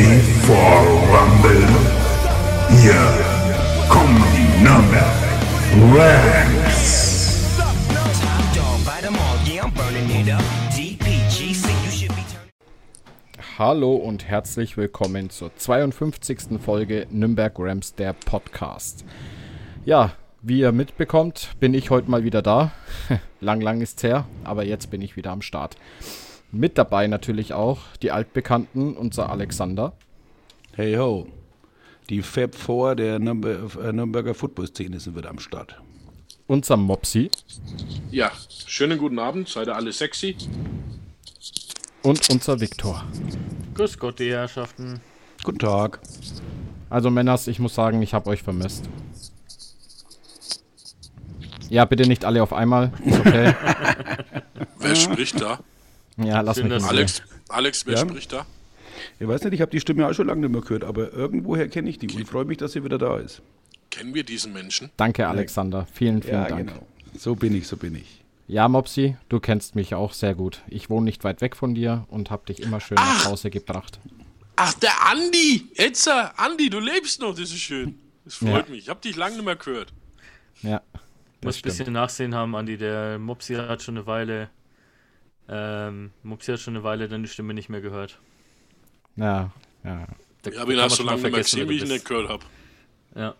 ready for Rumble? Hier kommen die be turning. Hallo und herzlich willkommen zur 52. Folge Nürnberg Rams, der Podcast. Ja, wie ihr mitbekommt, bin ich heute mal wieder da. lang, lang ist's her, aber jetzt bin ich wieder am Start. Mit dabei natürlich auch die Altbekannten, unser Alexander, Hey ho. Die Fab 4 der Nürnber äh, Nürnberger Football-Szene sind wieder am Start. unser Mopsi Ja, schönen guten Abend, seid ihr alle sexy? und unser Viktor. Grüß Gott, die Herrschaften. Guten Tag. Also Männers, ich muss sagen, ich habe euch vermisst. Ja, bitte nicht alle auf einmal. Ist okay. Wer spricht da? Ja, lass mich Ruhe. Alex, Alex, wer Ja? spricht da? Ich weiß nicht, ich habe die Stimme auch schon lange nicht mehr gehört, aber irgendwoher kenne ich die und freue mich, dass sie wieder da ist. Kennen wir diesen Menschen? Danke, Alexander. Vielen, vielen Dank. genau. So bin ich, so bin ich. Ja, Mopsi, du kennst mich auch sehr gut. Ich wohne nicht weit weg von dir und hab dich immer schön nach Hause gebracht. Ach, der Andi! Etzer, Andi, du lebst noch, das ist schön. Das freut Ja. mich. Ich hab dich lange nicht mehr gehört. Ja. Muss ein stimmt. bisschen nachsehen haben, Andi. Der Mopsi hat schon eine Weile. Ähm, Mopsi hat schon eine Weile deine Stimme nicht mehr gehört. Ja, ja. Da, Ich habe ihn auch so schon lange nicht mehr vergessen, gesehen, wie ich ihn nicht gehört habe. Ja.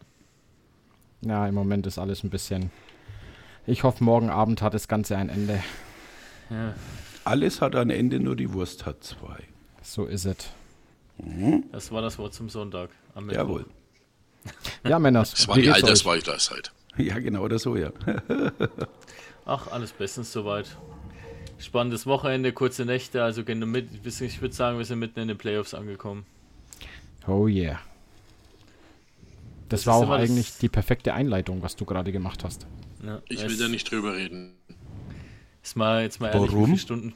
Ja, im Moment ist alles ein bisschen. Ich hoffe, morgen Abend hat das Ganze ein Ende. ja, Alles hat ein Ende, nur die Wurst hat zwei. So ist es. das war das Wort zum Sonntag. Jawohl. Ja, Männers. Das war wie die? Altersweisheit. Ja, genau, oder so, ja. Ach, alles bestens soweit. Spannendes Wochenende, kurze Nächte. Also gehen wir mit, ich würde sagen, wir sind mitten in den Playoffs angekommen. Oh yeah. Das, Das war auch immer das- eigentlich die perfekte Einleitung, was du gerade gemacht hast. Ja, Ich will da nicht drüber reden. Ist mal, jetzt mal ehrlich, Warum? wie viele Stunden?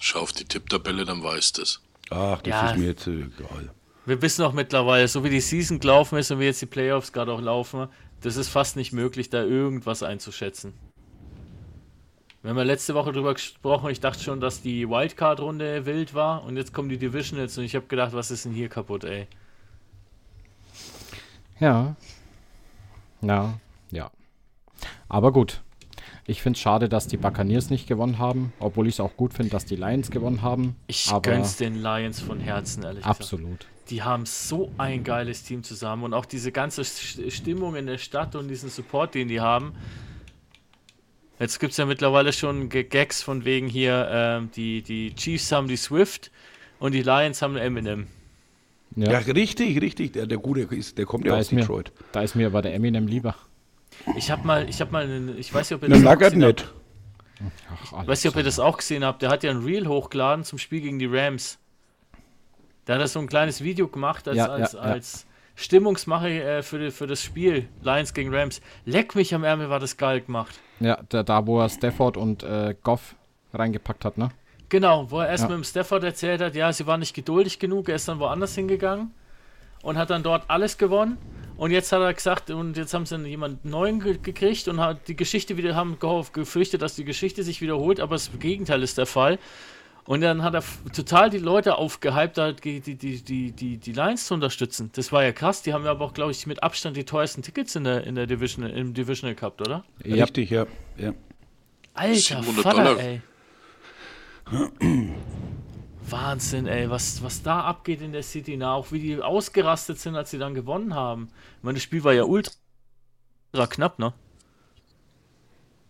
Schau auf die Tipptabelle, dann weißt du es. Ach, das Ja. ist mir jetzt äh, egal. Wir wissen auch mittlerweile, so wie die Season gelaufen ist und wie jetzt die Playoffs gerade auch laufen, das ist fast nicht möglich, da irgendwas einzuschätzen. Wir haben ja letzte Woche drüber gesprochen, ich dachte schon, dass die Wildcard-Runde wild war und jetzt kommen die Divisionals und ich habe gedacht, was ist denn hier kaputt, ey? Ja. Ja, ja. Aber gut. Ich finde es schade, dass die Buccaneers nicht gewonnen haben, obwohl ich es auch gut finde, dass die Lions gewonnen haben. Ich aber gönn's den Lions von Herzen, ehrlich gesagt. absolut. Die haben so ein geiles Team zusammen und auch diese ganze St- Stimmung in der Stadt und diesen Support, den die haben. Jetzt gibt es ja mittlerweile schon G- Gags von wegen hier, ähm, die, die Chiefs haben die Swift und die Lions haben Eminem. Ja, Ja, richtig, richtig. Der, der Gute ist, der kommt ja da, aus ist mir, Detroit. da ist mir aber der Eminem lieber. Ich habe mal, ich habe mal, einen, ich weiß nicht, ob ihr das auch gesehen habt. nicht. Ach, Ich weiß nicht, ob ihr das auch gesehen habt. Der hat ja ein Reel hochgeladen zum Spiel gegen die Rams. Da hat er so ein kleines Video gemacht als, Ja, ja, als, ja. als Stimmungsmache äh, für, für das Spiel Lions gegen Rams. Leck mich am Ärmel, war das geil gemacht. Ja, da, da wo er Stafford und äh, Goff reingepackt hat, ne? Genau, wo er erst Ja. mit dem Stafford erzählt hat, ja, sie war nicht geduldig genug, er ist dann woanders hingegangen und hat dann dort alles gewonnen. Und jetzt hat er gesagt, und jetzt haben sie dann jemanden neuen ge gekriegt und hat die Geschichte wieder, haben gehofft, gefürchtet, dass die Geschichte sich wiederholt, aber das Gegenteil ist der Fall. Und dann hat er total die Leute aufgehypt, die, die, die, die, die, Lions zu unterstützen. Das war ja krass. Die haben ja aber auch, glaube ich, mit Abstand die teuersten Tickets in der, in der Division, im Divisional gehabt, oder? Ja, Richtig, ja. ja. Alter 700 Vater, Dollar. ey. Wahnsinn, ey, was, was da abgeht in der City, na, auch wie die ausgerastet sind, als sie dann gewonnen haben. Ich meine, das Spiel war ja ultra knapp, ne?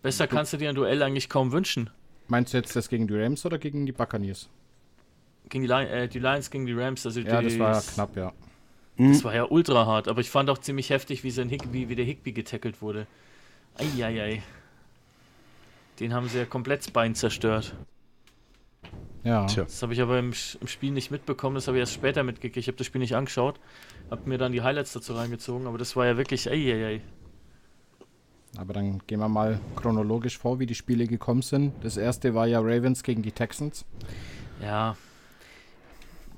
Besser kannst du dir ein Duell eigentlich kaum wünschen. Meinst du jetzt das gegen die Rams oder gegen die Buccaneers? Gegen die, äh, die Lions gegen die Rams, also Ja, die, das war ja knapp, ja. Das war ja ultra hart, aber ich fand auch ziemlich heftig, wie, sein Hick, wie, wie der Higby getackelt wurde. Eieiei. Den haben sie ja komplett das Bein zerstört. Ja. Tja. Das habe ich aber im, im Spiel nicht mitbekommen, das habe ich erst später mitgekriegt. Ich habe das Spiel nicht angeschaut, habe mir dann die Highlights dazu reingezogen, aber das war ja wirklich, ey. Aber dann gehen wir mal chronologisch vor, wie die Spiele gekommen sind. Das erste war ja Ravens gegen die Texans. Ja.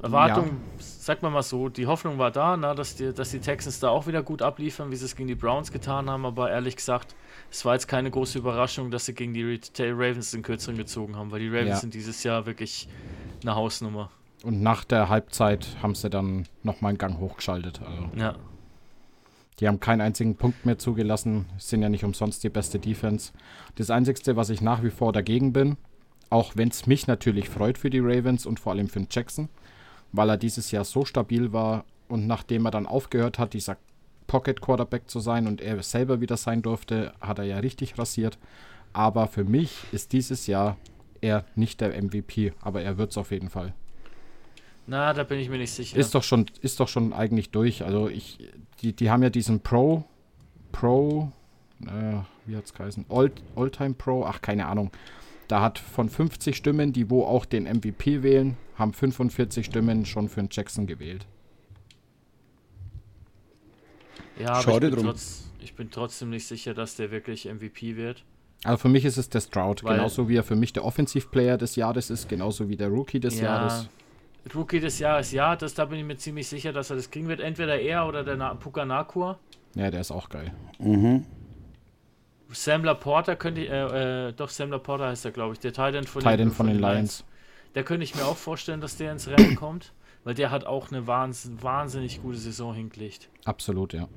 Erwartung, sag mal mal so, die Hoffnung war da, na, dass, die, dass die Texans da auch wieder gut abliefern, wie sie es gegen die Browns getan haben, aber ehrlich gesagt, es war jetzt keine große Überraschung, dass sie gegen die Ravens den Kürzeren gezogen haben, weil die Ravens Ja. sind dieses Jahr wirklich eine Hausnummer. Und nach der Halbzeit haben sie dann nochmal einen Gang hochgeschaltet. Also, Ja. Die haben keinen einzigen Punkt mehr zugelassen, sind ja nicht umsonst die beste Defense. Das Einzige, was ich nach wie vor dagegen bin, auch wenn es mich natürlich freut für die Ravens und vor allem für den Jackson, weil er dieses Jahr so stabil war und nachdem er dann aufgehört hat, dieser Pocket Quarterback zu sein und er selber wieder sein durfte, hat er ja richtig rasiert. Aber für mich ist dieses Jahr er nicht der MVP, aber er wird es auf jeden Fall. Na, da bin ich mir nicht sicher. Ist doch schon, ist doch schon eigentlich durch. Also ich, die, die haben ja diesen Pro, Pro, äh, wie hat's geheißen? All, Alltime Pro, ach keine Ahnung. Da hat von 50 Stimmen, die wo auch den MVP wählen, haben 45 Stimmen schon für den Jackson gewählt. ja, aber Schade ich bin, drum. trotz, ich bin trotzdem nicht sicher, dass der wirklich MVP wird. Also für mich ist es der Stroud, Weil- genauso wie er für mich der Offensive Player des Jahres ist, genauso wie der Rookie des Jahres. Rookie des Jahres, ja, das, da bin ich mir ziemlich sicher, dass er das kriegen wird. Entweder er oder der Na Puka Nakua. Ja, der ist auch geil. Sam Laporta könnte ich, äh, äh, doch, Sam Laporta heißt er, glaube ich, der Titan von, Titan von den Lions. Der könnte ich mir auch vorstellen, dass der ins Rennen kommt, weil der hat auch eine wahnsinn, wahnsinnig gute Saison hingelegt. Absolut, ja.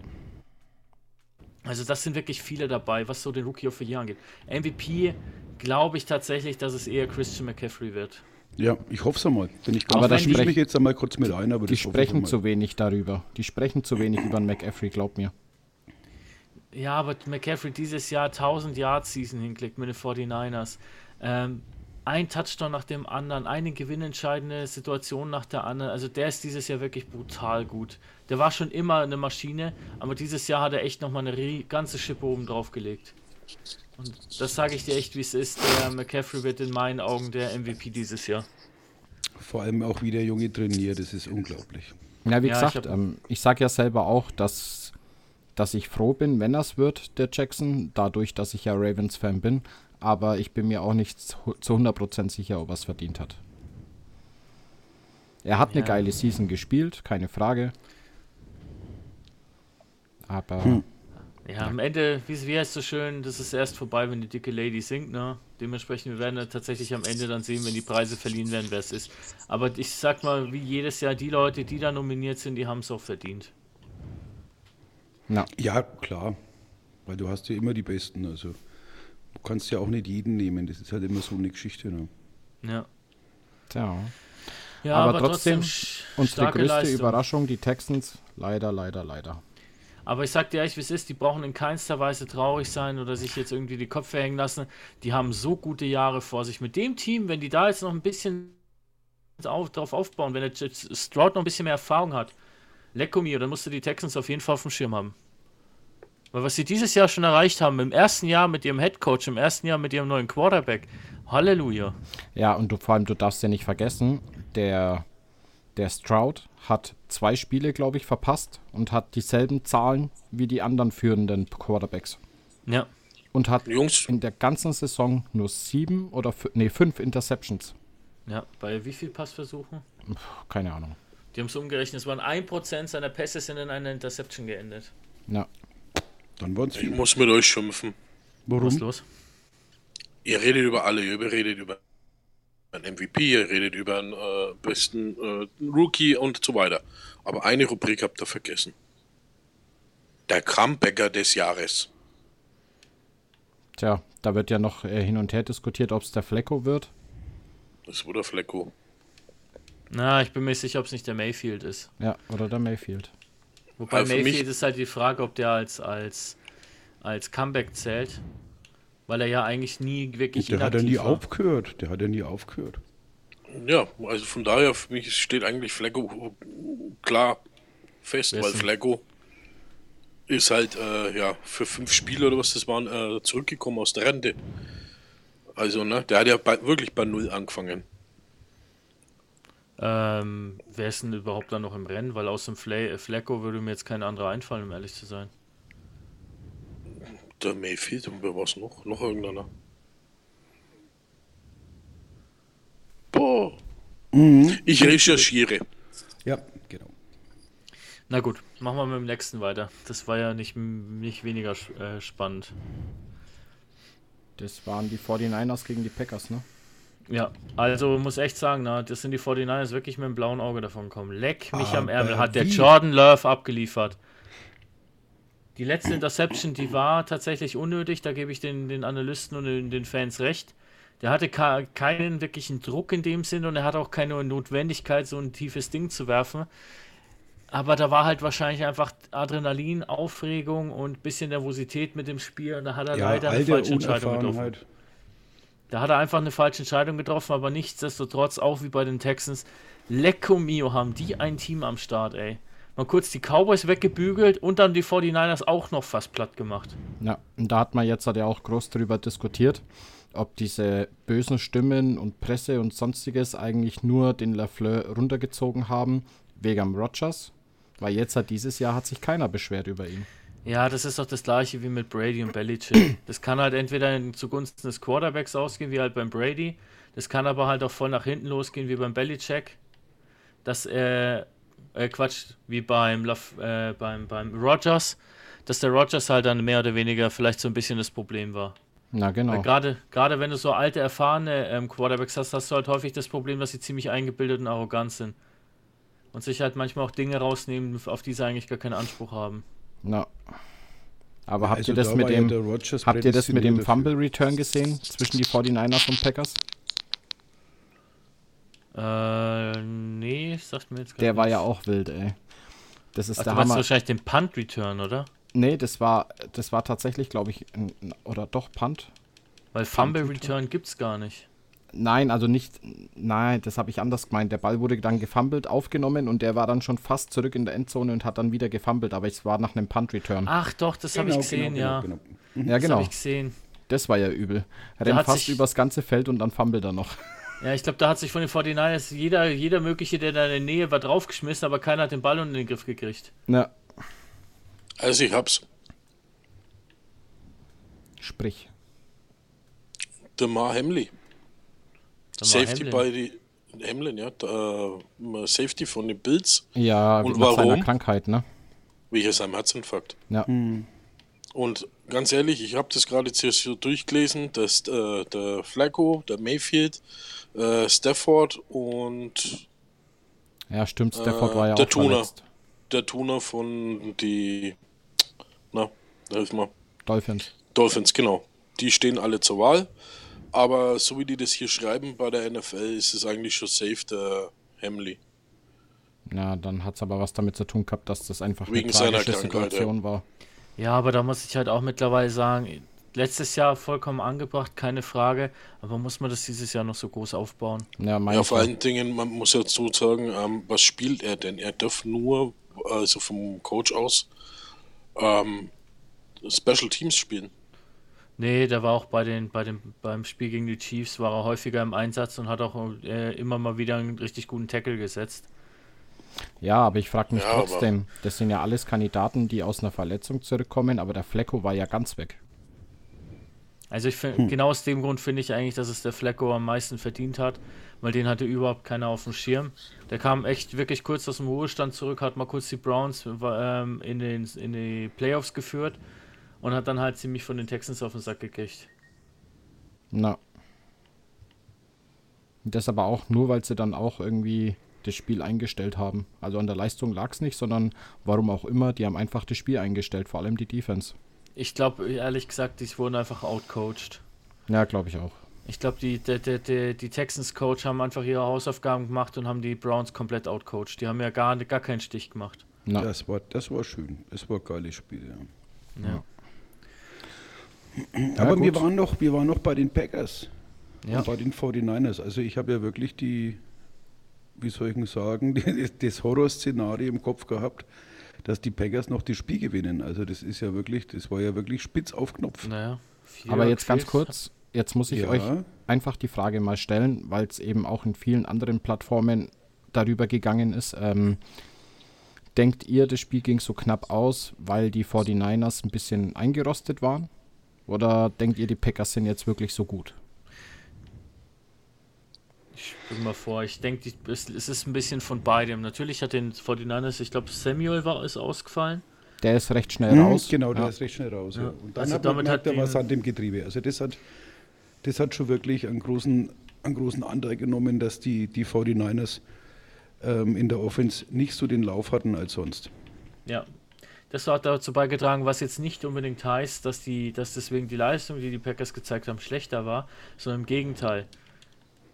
Also das sind wirklich viele dabei, was so den Rookie of the Year angeht. MVP glaube ich tatsächlich, dass es eher Christian McCaffrey wird. Ja, ich hoffe es einmal. Bin ich Aber da die- mich jetzt einmal kurz mit ein, aber Die sprechen zu wenig darüber. Die sprechen zu wenig über den McAfee, glaub mir. Ja, aber McCaffrey dieses Jahr 1000 Yard Season hingelegt mit den 49ers. Ähm, ein Touchdown nach dem anderen, eine gewinnentscheidende Situation nach der anderen. Also der ist dieses Jahr wirklich brutal gut. Der war schon immer eine Maschine, aber dieses Jahr hat er echt nochmal eine ganze Schippe oben drauf gelegt. Und das sage ich dir echt, wie es ist. Der McCaffrey wird in meinen Augen der MVP dieses Jahr. Vor allem auch wie der Junge trainiert, das ist unglaublich. Ja, wie Ja, ich gesagt, hab- ähm, ich sage ja selber auch, dass, dass ich froh bin, wenn das wird, der Jackson, dadurch, dass ich ja Ravens-Fan bin. Aber ich bin mir auch nicht zu zu 100% sicher, ob er es verdient hat. Er hat eine Ja. geile Season gespielt, keine Frage. Aber Hm. Ja, am Ende, wie, wie heißt es so schön, das ist erst vorbei, wenn die dicke Lady singt, ne? Dementsprechend, wir werden dann tatsächlich am Ende dann sehen, wenn die Preise verliehen werden, wer es ist. Aber ich sag mal, wie jedes Jahr, die Leute, die da nominiert sind, die haben es auch verdient. na, Ja, klar. Weil du hast ja immer die Besten. Also du kannst ja auch nicht jeden nehmen. Das ist halt immer so eine Geschichte. Ne? Ja. tja. Ja, aber, trotzdem, sch- unsere größte Leistung. Überraschung, die Texans, leider, leider, leider. Aber ich sag dir ehrlich, wie es ist, die brauchen in keinster Weise traurig sein oder sich jetzt irgendwie die Köpfe hängen lassen. Die haben so gute Jahre vor sich. Mit dem Team, wenn die da jetzt noch ein bisschen auf, drauf aufbauen, wenn der J- Stroud noch ein bisschen mehr Erfahrung hat, lecko mir, dann musst du die Texans auf jeden Fall auf dem Schirm haben. Weil was sie dieses Jahr schon erreicht haben, im ersten Jahr mit ihrem Headcoach, im ersten Jahr mit ihrem neuen Quarterback, Halleluja. Ja, und du, vor allem, du darfst ja nicht vergessen, der, der Stroud hat zwei Spiele, glaube ich, verpasst und hat dieselben Zahlen wie die anderen führenden Quarterbacks. Ja. Und hat Jungs, in der ganzen Saison nur sieben oder nee, fünf Interceptions. Ja, bei wie viel Passversuchen? Puh, keine Ahnung. Die haben es umgerechnet, es waren 1% seiner Pässe sind in einer Interception geendet. Ja. Dann es ich muss mit euch schimpfen. Was Warum? ist los? Ihr redet über alle, ihr redet über einen MVP, ihr redet über einen äh, besten äh, Rookie und so weiter. Aber eine Rubrik habt ihr vergessen. Der Krambecker des Jahres. Tja, da wird ja noch äh, hin und her diskutiert, ob es der Flecko wird. Das wurde Flecko. Na, ich bin mir sicher, ob es nicht der Mayfield ist. Ja, oder der Mayfield. Wobei Also Mayfield mich- ist halt die Frage, ob der als, als, als Comeback zählt. Weil er ja eigentlich nie wirklich Der hat ja nie war. aufgehört. Der hat ja nie aufgehört. Ja, also von daher, für mich steht eigentlich Flecko klar fest, ist weil Flecko ist halt äh, ja für fünf Spiele oder was das waren äh, zurückgekommen aus der Rente. Also, ne, der hat ja bei, wirklich bei Null angefangen. Ähm, wer ist denn überhaupt da noch im Rennen? Weil aus dem Fle Flecko würde mir jetzt kein anderer einfallen, um ehrlich zu sein. Der Mayfield und wer war's noch? Noch irgendeiner. Boah. Ich recherchiere. Ja, genau. Na gut, machen wir mit dem nächsten weiter. Das war ja nicht, nicht weniger äh, spannend. Das waren die 49ers gegen die Packers, ne? Ja, also muss echt sagen, na, das sind die 49ers wirklich mit dem blauen Auge davon gekommen. Leck mich am Aber Ärmel, hat der wie? Jordan Love abgeliefert. Die letzte Interception, die war tatsächlich unnötig, da gebe ich den, den Analysten und den, den Fans recht. Der hatte keinen wirklichen Druck in dem Sinn und er hat auch keine Notwendigkeit, so ein tiefes Ding zu werfen. Aber da war halt wahrscheinlich einfach Adrenalin, Aufregung und ein bisschen Nervosität mit dem Spiel und da hat er Ja, leider eine falsche Entscheidung getroffen. Unerfahrenheit. Da hat er einfach eine falsche Entscheidung getroffen, aber nichtsdestotrotz, auch wie bei den Texans, Lecco Mio haben die ein Team am Start, ey. Mal kurz die Cowboys weggebügelt und dann die 49ers auch noch fast platt gemacht. Ja, und da hat man jetzt halt ja auch groß darüber diskutiert, ob diese bösen Stimmen und Presse und sonstiges eigentlich nur den Lafleur runtergezogen haben wegen Rogers, weil jetzt hat dieses Jahr hat sich keiner beschwert über ihn. Ja, das ist doch das gleiche wie mit Brady und Belichick. Das kann halt entweder zugunsten des Quarterbacks ausgehen, wie halt beim Brady. Das kann aber halt auch voll nach hinten losgehen, wie beim Belichick. Dass er, äh, Quatsch, wie beim, äh, beim, beim Rogers, dass der Rogers halt dann mehr oder weniger vielleicht so ein bisschen das Problem war. Na genau. Gerade, gerade wenn du so alte, erfahrene ähm, Quarterbacks hast, hast du halt häufig das Problem, dass sie ziemlich eingebildet und arrogant sind. Und sich halt manchmal auch Dinge rausnehmen, auf die sie eigentlich gar keinen Anspruch haben. Na. Aber habt Also ihr das da mit dem habt ihr das mit dem. Fumble Return gesehen zwischen die 49ers und Packers? Äh, nee, sagt mir jetzt grad Der war ja nichts. auch wild, ey. Das ist Ach, du der meinst Hammer. wahrscheinlich den Punt-Return, oder? Nee, das war das war tatsächlich, glaube ich, ein, oder doch Punt. Weil Fumble-Return gibt's gar nicht. Nein, also nicht. Nein, das habe ich anders gemeint. Der Ball wurde dann gefummelt, aufgenommen und der war dann schon fast zurück in der Endzone und hat dann wieder gefummelt, aber es war nach einem Punt-Return. Ach doch, das habe ich gesehen, ja. genau. ja, Das genau. habe ich gesehen. Das war ja übel. Er rennt hat fast übers ganze Feld und dann fummelt er noch. Ja, ich glaube, da hat sich von den 49ers jeder, jeder mögliche, der da in der Nähe war, draufgeschmissen, aber keiner hat den Ball unter den Griff gekriegt. Na, Also ich hab's. sprich. Demar Hamley. Damar Safety Hamlin. bei die Hamlin, ja. Da, äh, Safety von den Bills, Ja, Und seiner warum? Krankheit, ne? wegen seinem Herzinfarkt. Ja. Und ganz ehrlich, ich habe das gerade jetzt so durchgelesen, dass äh, der Flacco, der Mayfield, äh, Stafford und Ja, stimmt. Stafford Äh, war ja der auch Tuner. verletzt. der Tuner von die na, hilf mal. Dolphins. Dolphins, genau. Die stehen alle zur Wahl. Aber so wie die das hier schreiben bei der NFL, ist es eigentlich schon safe, der Hamley. Ja, dann hat es aber was damit zu tun gehabt, dass das einfach Wegen eine seiner tragische Situation war. Ja, aber da muss ich halt auch mittlerweile sagen, letztes Jahr vollkommen angebracht, keine Frage, aber muss man das dieses Jahr noch so groß aufbauen? Ja, Ja, vor allen Dingen, man muss ja dazu sagen, ähm, was spielt er denn? Er darf nur, also vom Coach aus, ähm, Special Teams spielen. Nee, der war auch bei den, bei dem, beim Spiel gegen die Chiefs, war er häufiger im Einsatz und hat auch äh, immer mal wieder einen richtig guten Tackle gesetzt. Ja, aber ich frage mich Ja, trotzdem, das sind ja alles Kandidaten, die aus einer Verletzung zurückkommen, aber der Flecko war ja ganz weg. Also ich finde, genau aus dem Grund finde ich eigentlich, dass es der Flecko am meisten verdient hat, weil den hatte überhaupt keiner auf dem Schirm. Der kam echt wirklich kurz aus dem Ruhestand zurück, hat mal kurz die Browns ähm, in, den, in die Playoffs geführt und hat dann halt ziemlich von den Texans auf den Sack gekriegt. Na. Das aber auch nur, weil sie dann auch irgendwie das Spiel eingestellt haben. Also an der Leistung lag es nicht, sondern warum auch immer, die haben einfach das Spiel eingestellt, vor allem die Defense. Ich glaube, ehrlich gesagt, die wurden einfach outcoached. Ja, glaube ich auch. Ich glaube, die, die, die, die, die Texans-Coach haben einfach ihre Hausaufgaben gemacht und haben die Browns komplett outcoached. Die haben ja gar, gar keinen Stich gemacht. Na, Das war, das war schön. Das war ein geiles Spiel, ja. Ja. Aber wir waren, noch, wir waren noch bei den Packers. Ja. Und bei den 49ers. Also ich habe ja wirklich die, wie soll ich denn sagen, das Horrorszenario im Kopf gehabt, dass die Packers noch das Spiel gewinnen. Also das ist ja wirklich, das war ja wirklich spitz auf Knopf. Naja. aber jetzt ganz kurz, jetzt muss ich Ja. euch einfach die Frage mal stellen, weil es eben auch in vielen anderen Plattformen darüber gegangen ist. Ähm, denkt ihr, das Spiel ging so knapp aus, weil die 49ers ein bisschen eingerostet waren? Oder denkt ihr, die Packers sind jetzt wirklich so gut? Mal vor, ich denke, es ist ein bisschen von beidem. Natürlich hat den 49ers, ich glaube, Samuel war ist ausgefallen. Der ist recht schnell Mhm, raus. Genau, der ja. ist recht schnell raus. Ja. Ja. Und dann Also hat man damit gemerkt, hat da war die- Sand im Getriebe. Also das hat, das hat schon wirklich einen großen einen großen Anteil genommen, dass die, die 49ers ähm, in der Offense nicht so den Lauf hatten als sonst. Ja. Das hat dazu beigetragen, was jetzt nicht unbedingt heißt, dass, die, dass deswegen die Leistung, die die Packers gezeigt haben, schlechter war, sondern im Gegenteil.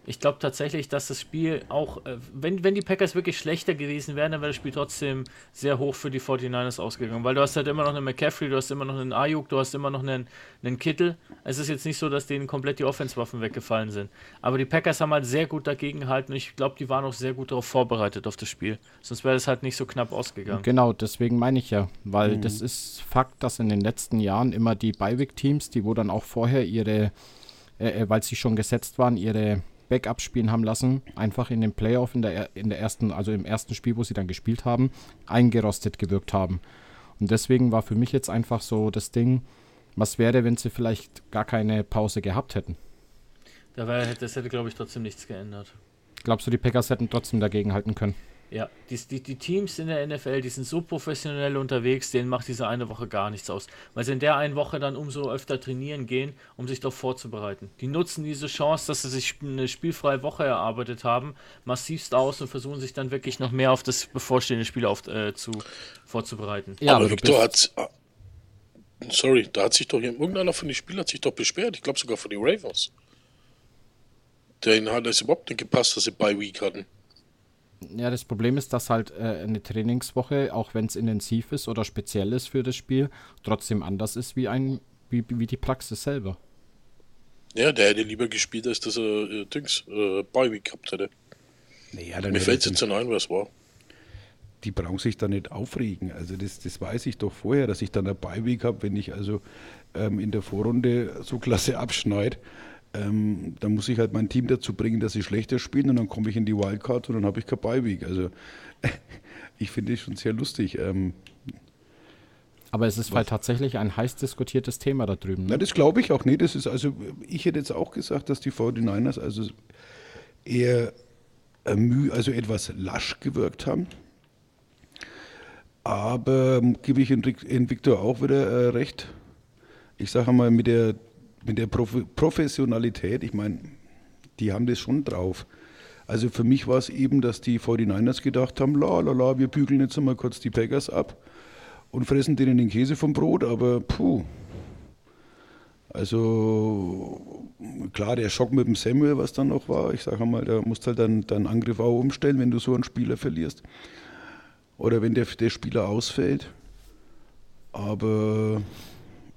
Ich glaube tatsächlich, dass das Spiel auch, äh, wenn, wenn die Packers wirklich schlechter gewesen wären, dann wäre das Spiel trotzdem sehr hoch für die 49ers ausgegangen. Weil du hast halt immer noch einen McCaffrey, du hast immer noch einen Ayuk, du hast immer noch einen, einen Kittel. Es ist jetzt nicht so, dass denen komplett die Offenswaffen weggefallen sind. Aber die Packers haben halt sehr gut dagegen gehalten und ich glaube, die waren auch sehr gut darauf vorbereitet auf das Spiel. Sonst wäre es halt nicht so knapp ausgegangen. Genau, deswegen meine ich ja, weil das ist Fakt, dass in den letzten Jahren immer die Beiweg-Teams, die wo dann auch vorher ihre, äh, äh, weil sie schon gesetzt waren, ihre Backup spielen haben lassen, einfach in den Playoff in der, in der ersten, also im ersten Spiel, wo sie dann gespielt haben, eingerostet gewirkt haben. Und deswegen war für mich jetzt einfach so das Ding, was wäre, wenn sie vielleicht gar keine Pause gehabt hätten? Da wär, das hätte, glaube ich, trotzdem nichts geändert. Glaubst du, die Packers hätten trotzdem dagegen halten können? Ja, die, die, die Teams in der NFL, die sind so professionell unterwegs, denen macht diese eine Woche gar nichts aus. Weil sie in der einen Woche dann umso öfter trainieren gehen, um sich darauf vorzubereiten. Die nutzen diese Chance, dass sie sich eine spielfreie Woche erarbeitet haben, massivst aus und versuchen sich dann wirklich noch mehr auf das bevorstehende Spiel auf, äh, zu, vorzubereiten. Ja, aber aber Victor hat. Sorry, da hat sich doch irgendeiner von den Spielern hat sich doch beschwert. Ich glaube sogar von den Ravens. Denen hat es überhaupt nicht gepasst, dass sie Bye Week hatten. Ja, das Problem ist, dass halt äh, eine Trainingswoche, auch wenn es intensiv ist oder speziell ist für das Spiel, trotzdem anders ist wie, ein, wie, wie die Praxis selber. Ja, der hätte lieber gespielt, als dass er äh, Dings, äh, Week gehabt hätte. Naja, dann Mir fällt sie- jetzt nicht ein, was war. die brauchen sich da nicht aufregen. Also das, das weiß ich doch vorher, dass ich dann eine Beiweg habe, wenn ich also ähm, in der Vorrunde so klasse abschneide. Ähm, dann muss ich halt mein Team dazu bringen, dass sie schlechter spielen und dann komme ich in die Wildcard und dann habe ich keine Beiweg. Also ich finde es schon sehr lustig. Ähm, Aber es ist halt tatsächlich ein heiß diskutiertes Thema da drüben. na, Ne? das glaube ich auch nicht. Das ist also, ich hätte jetzt auch gesagt, dass die 49ers also eher äh, also etwas lasch gewirkt haben. Aber ähm, gebe ich in, in Victor auch wieder äh, recht. Ich sage mal, mit der, mit der Prof Professionalität, ich meine, die haben das schon drauf. Also für mich war es eben, dass die 49ers gedacht haben, la la la, wir bügeln jetzt einmal kurz die Packers ab und fressen denen den Käse vom Brot, aber puh. Also klar, der Schock mit dem Samuel, was dann noch war, ich sage mal, da musst halt dann deinen Angriff auch umstellen, wenn du so einen Spieler verlierst. Oder wenn der, der Spieler ausfällt. Aber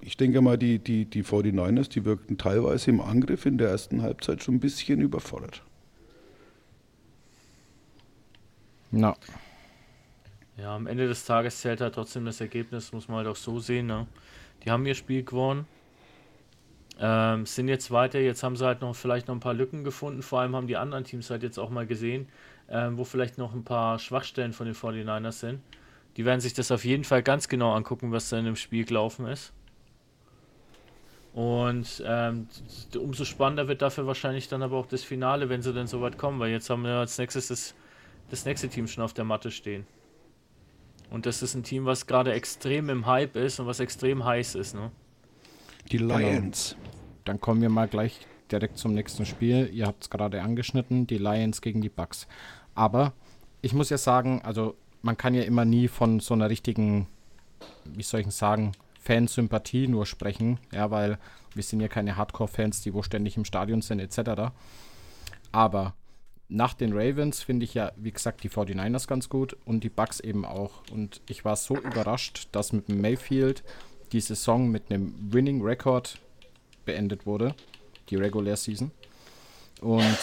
ich denke mal, die, die, die 49ers, die wirkten teilweise im Angriff in der ersten Halbzeit schon ein bisschen überfordert. Na, Ja, am Ende des Tages zählt halt trotzdem das Ergebnis, muss man halt auch so sehen. Ne? Die haben ihr Spiel gewonnen. Ähm, sind jetzt weiter, jetzt haben sie halt noch vielleicht noch ein paar Lücken gefunden. Vor allem haben die anderen Teams halt jetzt auch mal gesehen, ähm, wo vielleicht noch ein paar Schwachstellen von den 49ers sind. Die werden sich das auf jeden Fall ganz genau angucken, was da in dem Spiel gelaufen ist. Und ähm, umso spannender wird dafür wahrscheinlich dann aber auch das Finale, wenn sie dann so weit kommen, weil jetzt haben wir als nächstes das, das nächste Team schon auf der Matte stehen. Und das ist ein Team, was gerade extrem im Hype ist und was extrem heiß ist, ne? Die Lions. dann kommen wir mal gleich direkt zum nächsten Spiel. Ihr habt es gerade angeschnitten, die Lions gegen die Bucks. Aber ich muss ja sagen, also man kann ja immer nie von so einer richtigen, wie soll ich denn sagen, Fansympathie nur sprechen, ja, weil wir sind ja keine Hardcore-Fans, die wo ständig im Stadion sind, etc. Aber nach den Ravens finde ich ja, wie gesagt, die 49ers ganz gut und die Bucks eben auch. Und ich war so überrascht, dass mit Mayfield die Saison mit einem Winning Record beendet wurde, die Regular Season. Und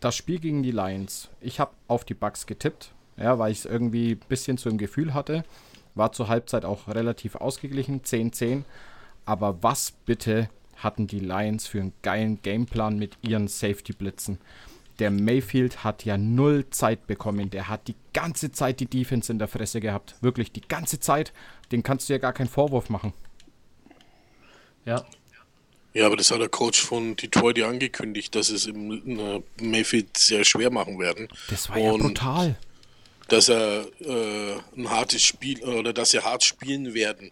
das Spiel gegen die Lions, ich habe auf die Bucks getippt, ja, weil ich es irgendwie ein bisschen so im Gefühl hatte. War zur Halbzeit auch relativ ausgeglichen, 10-10. Aber was bitte hatten die Lions für einen geilen Gameplan mit ihren Safety-Blitzen? Der Mayfield hat ja null Zeit bekommen. Der hat die ganze Zeit die Defense in der Fresse gehabt. Wirklich die ganze Zeit. Den kannst du ja gar keinen Vorwurf machen. Ja. Ja, aber das hat der Coach von Detroit ja angekündigt, dass es im äh, Mayfield sehr schwer machen werden. Das war ja Und brutal. Dass er äh, ein hartes Spiel oder dass sie hart spielen werden.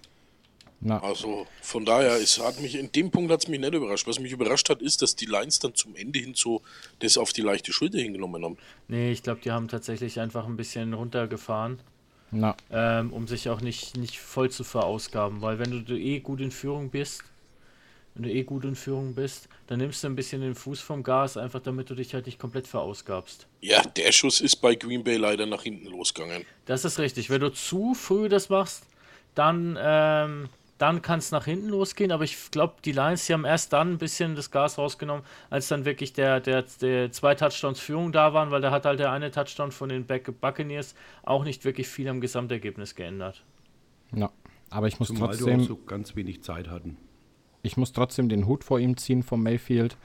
Na, Also von daher, es hat mich in dem Punkt hat es mich nicht überrascht. Was mich überrascht hat, ist, dass die Lions dann zum Ende hin so das auf die leichte Schulter hingenommen haben. Nee, ich glaube, die haben tatsächlich einfach ein bisschen runtergefahren, na, ähm, um sich auch nicht, nicht voll zu verausgaben. Weil wenn du, du eh gut in Führung bist, wenn du eh gut in Führung bist, dann nimmst du ein bisschen den Fuß vom Gas, einfach damit du dich halt nicht komplett verausgabst. Ja, der Schuss ist bei Green Bay leider nach hinten losgegangen. Das ist richtig. Wenn du zu früh das machst, dann, ähm, dann kann es nach hinten losgehen. Aber ich glaube, die Lions, die haben erst dann ein bisschen das Gas rausgenommen, als dann wirklich der, der, der zwei Touchdowns Führung da waren, weil da hat halt der eine Touchdown von den Back Buccaneers auch nicht wirklich viel am Gesamtergebnis geändert. na. Aber ich muss Zumal trotzdem. auch so ganz wenig Zeit hatten. Ich muss trotzdem den Hut vor ihm ziehen vom Mayfield.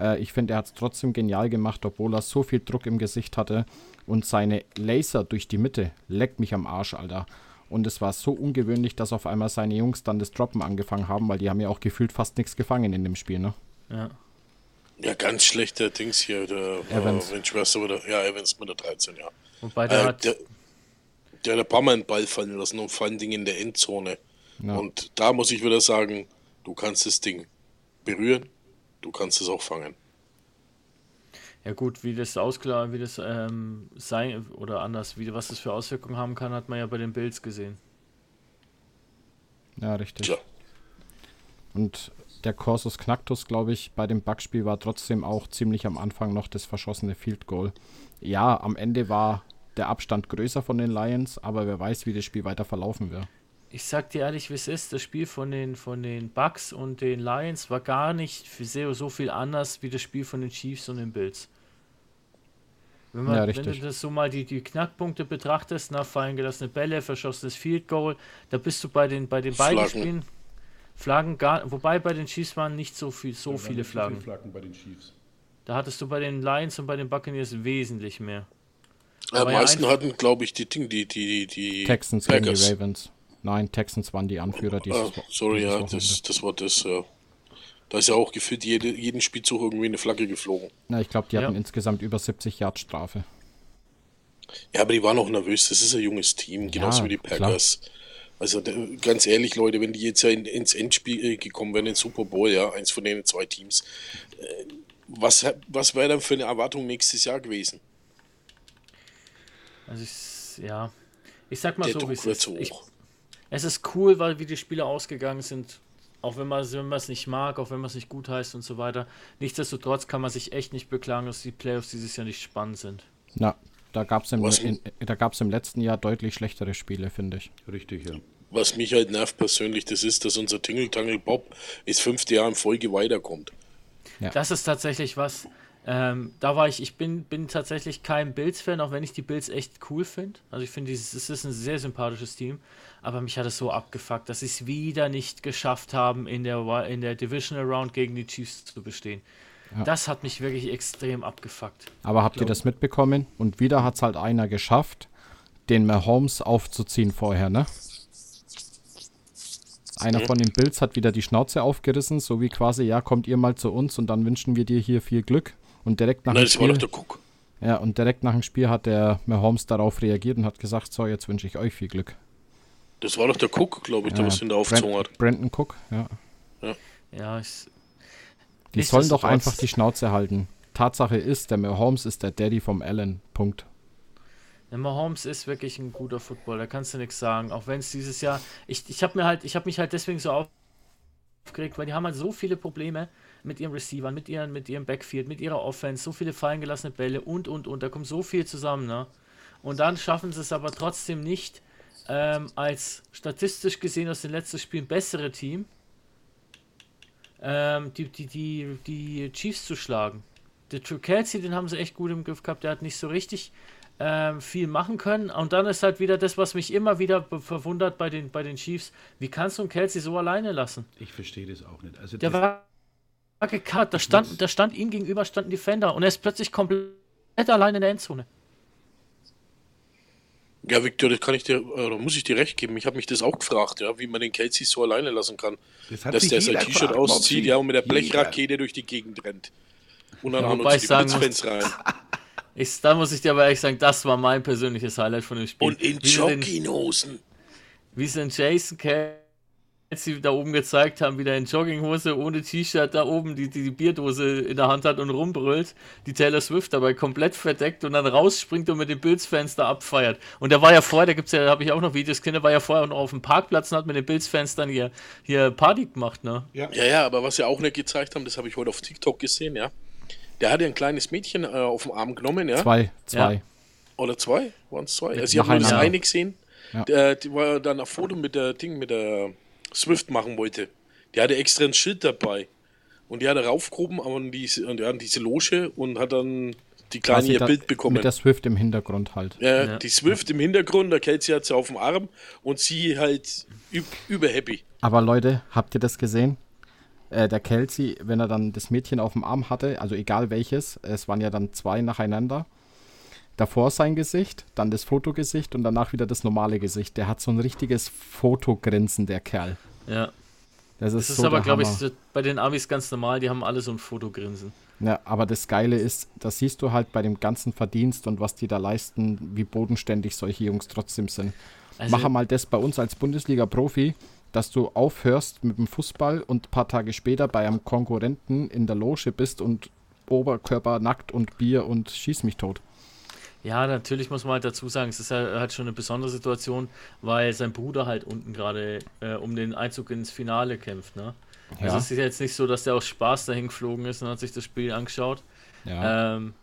Äh, ich finde, er hat es trotzdem genial gemacht, obwohl er so viel Druck im Gesicht hatte. Und seine Laser durch die Mitte leckt mich am Arsch, Alter. Und es war so ungewöhnlich, dass auf einmal seine Jungs dann das Droppen angefangen haben, weil die haben ja auch gefühlt fast nichts gefangen in dem Spiel, ne? Ja. Ja, ganz schlechter Dings hier, der Evans. Äh, weißt du, oder, ja, Evans mit der 13, ja. Wobei der Äh, hat. der, der hat ein paar Mal einen Ball fallen lassen und vor allen Dingen in der Endzone. Ja. Und da muss ich wieder sagen, du kannst das Ding berühren, du kannst es auch fangen. Ja gut, wie das ausklar, wie das ähm, sein oder anders, wie was das für Auswirkungen haben kann, hat man ja bei den Bills gesehen. Ja, richtig. Tja, Und der Corsus Knactus, glaube ich, bei dem Bugspiel war trotzdem auch ziemlich am Anfang noch das verschossene Field Goal. Ja, am Ende war der Abstand größer von den Lions, aber wer weiß, wie das Spiel weiter verlaufen wird. Ich sag dir ehrlich, wie es ist, das Spiel von den, von den Bucks und den Lions war gar nicht für sehr so viel anders wie das Spiel von den Chiefs und den Bills. Wenn, man, Ja, wenn du das so mal die, die Knackpunkte betrachtest, nach fallen gelassene Bälle, verschossenes Field Goal, da bist du bei den, bei den beiden Flaggen. Spielen Flaggen gar, wobei bei den Chiefs waren nicht so viel, so waren viele nicht so Flaggen. Flaggen bei den Chiefs. Da hattest du bei den Lions und bei den Buccaneers wesentlich mehr. am ja, meisten hatten, glaube ich, die Ding, die, die, die, die Texans gegen die Packers. Ravens. Nein, Texans waren die Anführer dieses, Ah, sorry, dieses ja, das, das war das, ja. Da ist ja auch gefühlt jede, jeden Spielzug irgendwie eine Flagge geflogen. Na, ich glaube, die Ja. hatten insgesamt über 70 Yard Strafe. Ja, aber die waren auch nervös. Das ist ein junges Team, genauso Ja, wie die klar. Packers. Also der, ganz ehrlich, Leute, wenn die jetzt ja in, ins Endspiel äh, gekommen wären, ins Super Bowl, ja, eins von den zwei Teams, äh, was, was wäre dann für eine Erwartung nächstes Jahr gewesen? Also ich, ja, ich sag mal Der so, wie es ist. so Ich, hoch. Es ist cool, weil wie die Spiele ausgegangen sind, auch wenn man wenn man es nicht mag, auch wenn man es nicht gut heißt und so weiter. Nichtsdestotrotz kann man sich echt nicht beklagen, dass die Playoffs dieses Jahr nicht spannend sind. Na, da gab es im, Was- in, da gab's im letzten Jahr deutlich schlechtere Spiele, finde ich. Richtig, ja. Was mich halt nervt persönlich, das ist, dass unser Tingle-Tangle Bob das fünfte Jahr in Folge weiterkommt. Das ist tatsächlich was. Ähm, da war ich, ich bin, bin tatsächlich kein Bills-Fan, auch wenn ich die Bills echt cool finde. Also ich finde, es ist ein sehr sympathisches Team. Aber mich hat es so abgefuckt, dass sie es wieder nicht geschafft haben, in der, in der Divisional Round gegen die Chiefs zu bestehen. Das hat mich wirklich extrem abgefuckt. Aber habt ihr das mitbekommen? Und wieder hat es halt einer geschafft, den Mahomes aufzuziehen vorher, ne? Einer von den Bills hat wieder die Schnauze aufgerissen, so wie quasi, ja, kommt ihr mal zu uns und dann wünschen wir dir hier viel Glück. Und direkt nach Nein, dem das war doch Spiel, der Cook. ja, und direkt nach dem Spiel hat der Mahomes darauf reagiert und hat gesagt, so, jetzt wünsche ich euch viel Glück. Das war doch der Cook, glaube ich, der Ja, was ihn da aufgezogen hat. Brandon Cook, ja. Ja, ich, Die sollen doch einfach die Schnauze halten. Tatsache ist, der Mahomes ist der Daddy vom Allen. Punkt. Der Mahomes ist wirklich ein guter Footballer, da kannst du nichts sagen. Auch wenn es dieses Jahr. Ich, ich habe mir halt, ich habe mich halt deswegen so aufgeregt, weil die haben halt so viele Probleme mit ihren Receivern, mit ihren, mit ihrem Backfield, mit ihrer Offense, so viele fallen gelassene Bälle und und und. Da kommt so viel zusammen, ne? Und dann schaffen sie es aber trotzdem nicht, ähm, als statistisch gesehen aus den letzten Spielen bessere Team, ähm, die, die, die, die Chiefs zu schlagen. Der True Kelsey, den haben sie echt gut im Griff gehabt, der hat nicht so richtig ähm, viel machen können. Und dann ist halt wieder das, was mich immer wieder verwundert bei den, bei den Chiefs. Wie kannst du einen Kelsey so alleine lassen? Ich verstehe das auch nicht. Also Der war war gekarrt, da stand, da stand ihm gegenüber stand ein Defender und er ist plötzlich komplett allein in der Endzone. Ja, Victor, das kann ich dir, oder muss ich dir recht geben. Ich habe mich das auch gefragt, ja, wie man den Kelsey so alleine lassen kann. Das dass der sein T-Shirt auszieht, ja, und mit der Jeder. Blechrakete durch die Gegend rennt. Und dann Ja, auch wobei noch zu ich die Blitzfans rein. Ich, da muss ich dir aber ehrlich sagen, das war mein persönliches Highlight von dem Spiel. Und in Jogginghosen. wie sie den Jason Kelsey sie da oben gezeigt haben, wie der in Jogginghose ohne T-Shirt da oben die, die, die Bierdose in der Hand hat und rumbrüllt, die Taylor Swift dabei komplett verdeckt und dann rausspringt und mit den Bills-Fans da abfeiert. Und der war ja vorher, da gibt's ja, da habe ich auch noch Videos gesehen, der war ja vorher noch auf dem Parkplatz und hat mit den Bills-Fans dann hier, hier Party gemacht, ne? Ja, ja, aber was sie auch nicht gezeigt haben, das habe ich heute auf TikTok gesehen, ja. Der hat ja ein kleines Mädchen äh, auf dem Arm genommen, ja. Zwei, zwei. Ja. Oder zwei? Waren es zwei? Also, ich habe nur das eine gesehen, Ja. der, die war dann ein Foto mit der Ding, mit der Swift machen wollte. Die hatte extra ein Schild dabei. Und die hat er raufgehoben an diese, an, ja, diese Loge und hat dann die Kleine ihr Bild bekommen. Mit der Swift im Hintergrund halt. Ja, Ja. Die Swift im Hintergrund, der Kelsey hat sie auf dem Arm und sie halt üb überhappy. Aber Leute, habt ihr das gesehen? Äh, der Kelsey, wenn er dann das Mädchen auf dem Arm hatte, also egal welches, es waren ja dann zwei nacheinander. Davor sein Gesicht, dann das Fotogesicht und danach wieder das normale Gesicht. Der hat so ein richtiges Fotogrinsen, der Kerl. Ja. Das ist, Das ist so aber, glaube ich, bei den Amis ganz normal, die haben alle so ein Fotogrinsen. Ja, aber das Geile ist, das siehst du halt bei dem ganzen Verdienst und was die da leisten, wie bodenständig solche Jungs trotzdem sind. Also- Mach mal das bei uns als Bundesliga-Profi, dass du aufhörst mit dem Fußball und ein paar Tage später bei einem Konkurrenten in der Loge bist und Oberkörper nackt und Bier und schieß mich tot. Ja, natürlich muss man halt dazu sagen, es ist halt, halt schon eine besondere Situation, weil sein Bruder halt unten gerade äh, um den Einzug ins Finale kämpft. Ne? Also Ja. es ist jetzt nicht so, dass der aus Spaß dahin geflogen ist und hat sich das Spiel angeschaut. Ja. Ähm,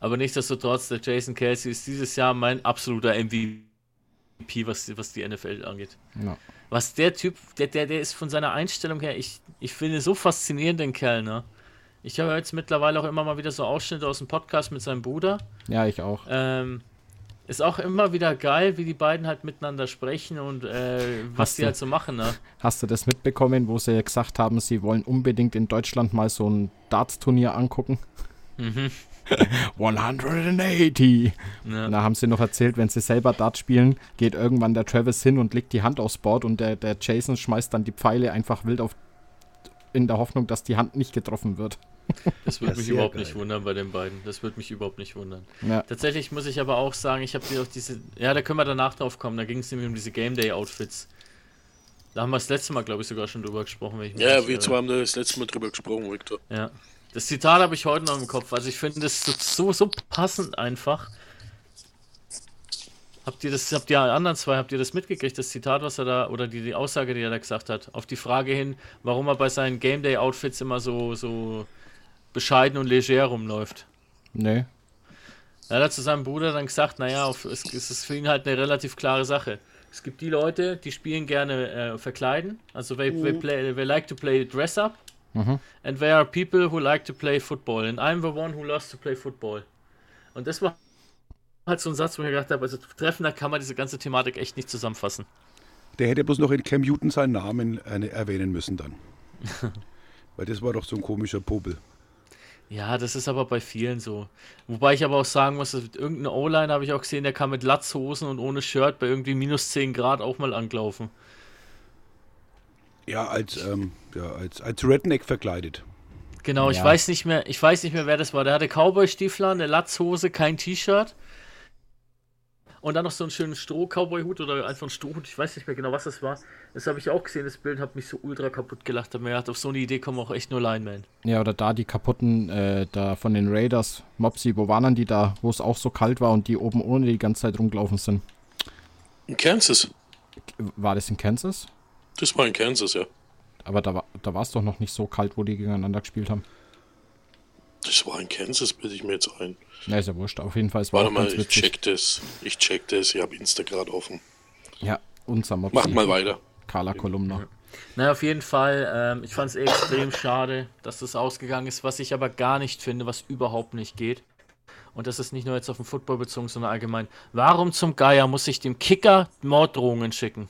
aber nichtsdestotrotz, der Jason Kelsey ist dieses Jahr mein absoluter MVP, was, was die NFL angeht. ja. Was der Typ, der, der, der ist von seiner Einstellung her, ich, ich finde so faszinierend, den Kerl, ne? Ich habe jetzt mittlerweile auch immer mal wieder so Ausschnitte aus dem Podcast mit seinem Bruder. ja, ich auch. Ähm, ist auch immer wieder geil, wie die beiden halt miteinander sprechen und äh, was Hast die du- halt so machen, ne? Hast du das mitbekommen, wo sie gesagt haben, sie wollen unbedingt in Deutschland mal so ein Darts-Turnier angucken? Mhm. 180. Ja. Da haben sie noch erzählt, wenn sie selber Dart spielen, geht irgendwann der Travis hin und legt die Hand aufs Board und der, der Jason schmeißt dann die Pfeile einfach wild auf in der Hoffnung, dass die Hand nicht getroffen wird. Das würde mich überhaupt geil. nicht wundern bei den beiden. Das würde mich überhaupt nicht wundern. Ja, Tatsächlich muss ich aber auch sagen, ich habe dir auch diese. Ja, da können wir danach drauf kommen. Da ging es nämlich um diese Game Day Outfits. Da haben wir das letzte Mal, glaube ich, sogar schon drüber gesprochen. Wenn ich mich Ja, nicht wir zwei haben da das letzte Mal drüber gesprochen, Victor. Ja. Das Zitat habe ich heute noch im Kopf. Also ich finde das so, so, so passend einfach. Habt ihr das, habt ihr anderen zwei, habt ihr das mitgekriegt, das Zitat, was er da, oder die, die Aussage, die er da gesagt hat, auf die Frage hin, warum er bei seinen Game Day Outfits immer so, so bescheiden und leger rumläuft. nee. Er hat zu seinem Bruder dann gesagt, naja, auf, es, es ist für ihn halt eine relativ klare Sache. Es gibt die Leute, die spielen gerne äh, verkleiden, also they, they, play, they like to play dress up, and there are people who like to play football, and I'm the one who loves to play football. Und das war halt so ein Satz, wo ich gedacht habe, also treffender kann man diese ganze Thematik echt nicht zusammenfassen. Der hätte bloß noch in Cam Newton seinen Namen äh, erwähnen müssen dann. Weil das war doch so ein komischer Popel. Ja, das ist aber bei vielen so. Wobei ich aber auch sagen muss, dass irgendeine O-Line habe ich auch gesehen, der kam mit Latzhosen und ohne Shirt bei irgendwie minus 10 Grad auch mal angelaufen. Ja, als, ähm, ja, als, als Redneck verkleidet. Genau, ich Ja. weiß nicht mehr, ich weiß nicht mehr, wer das war. Der hatte Cowboy-Stiefel, eine Latzhose, kein T-Shirt. Und dann noch so einen schönen Stroh-Cowboy-Hut oder einfach einen Strohhut, ich weiß nicht mehr genau, was das war. Das habe ich auch gesehen, das Bild hat mich so ultra kaputt gelacht. Hab mir gedacht, auf so eine Idee kommen auch echt nur Linemen. Ja, oder da die kaputten, äh, da von den Raiders, Mopsy, wo waren dann die da, wo es auch so kalt war und die oben ohne die ganze Zeit rumgelaufen sind? In Kansas. War das in Kansas? Das war in Kansas, ja. Aber da war da war es doch noch nicht so kalt, wo die gegeneinander gespielt haben. Das war in Kansas, bilde ich mir jetzt ein. Na, ist ja wurscht. Auf jeden Fall, es war Warte auch mal, ganz ich check das. Ich check das. Ich habe Insta gerade offen. Ja, unser Mopsy. Mach mal weiter. Carla Kolumna. Naja, auf jeden Fall, ähm, ich fand es extrem schade, dass das ausgegangen ist, was ich aber gar nicht finde, was überhaupt nicht geht. Und das ist nicht nur jetzt auf den Football bezogen, sondern allgemein. Warum zum Geier muss ich dem Kicker Morddrohungen schicken?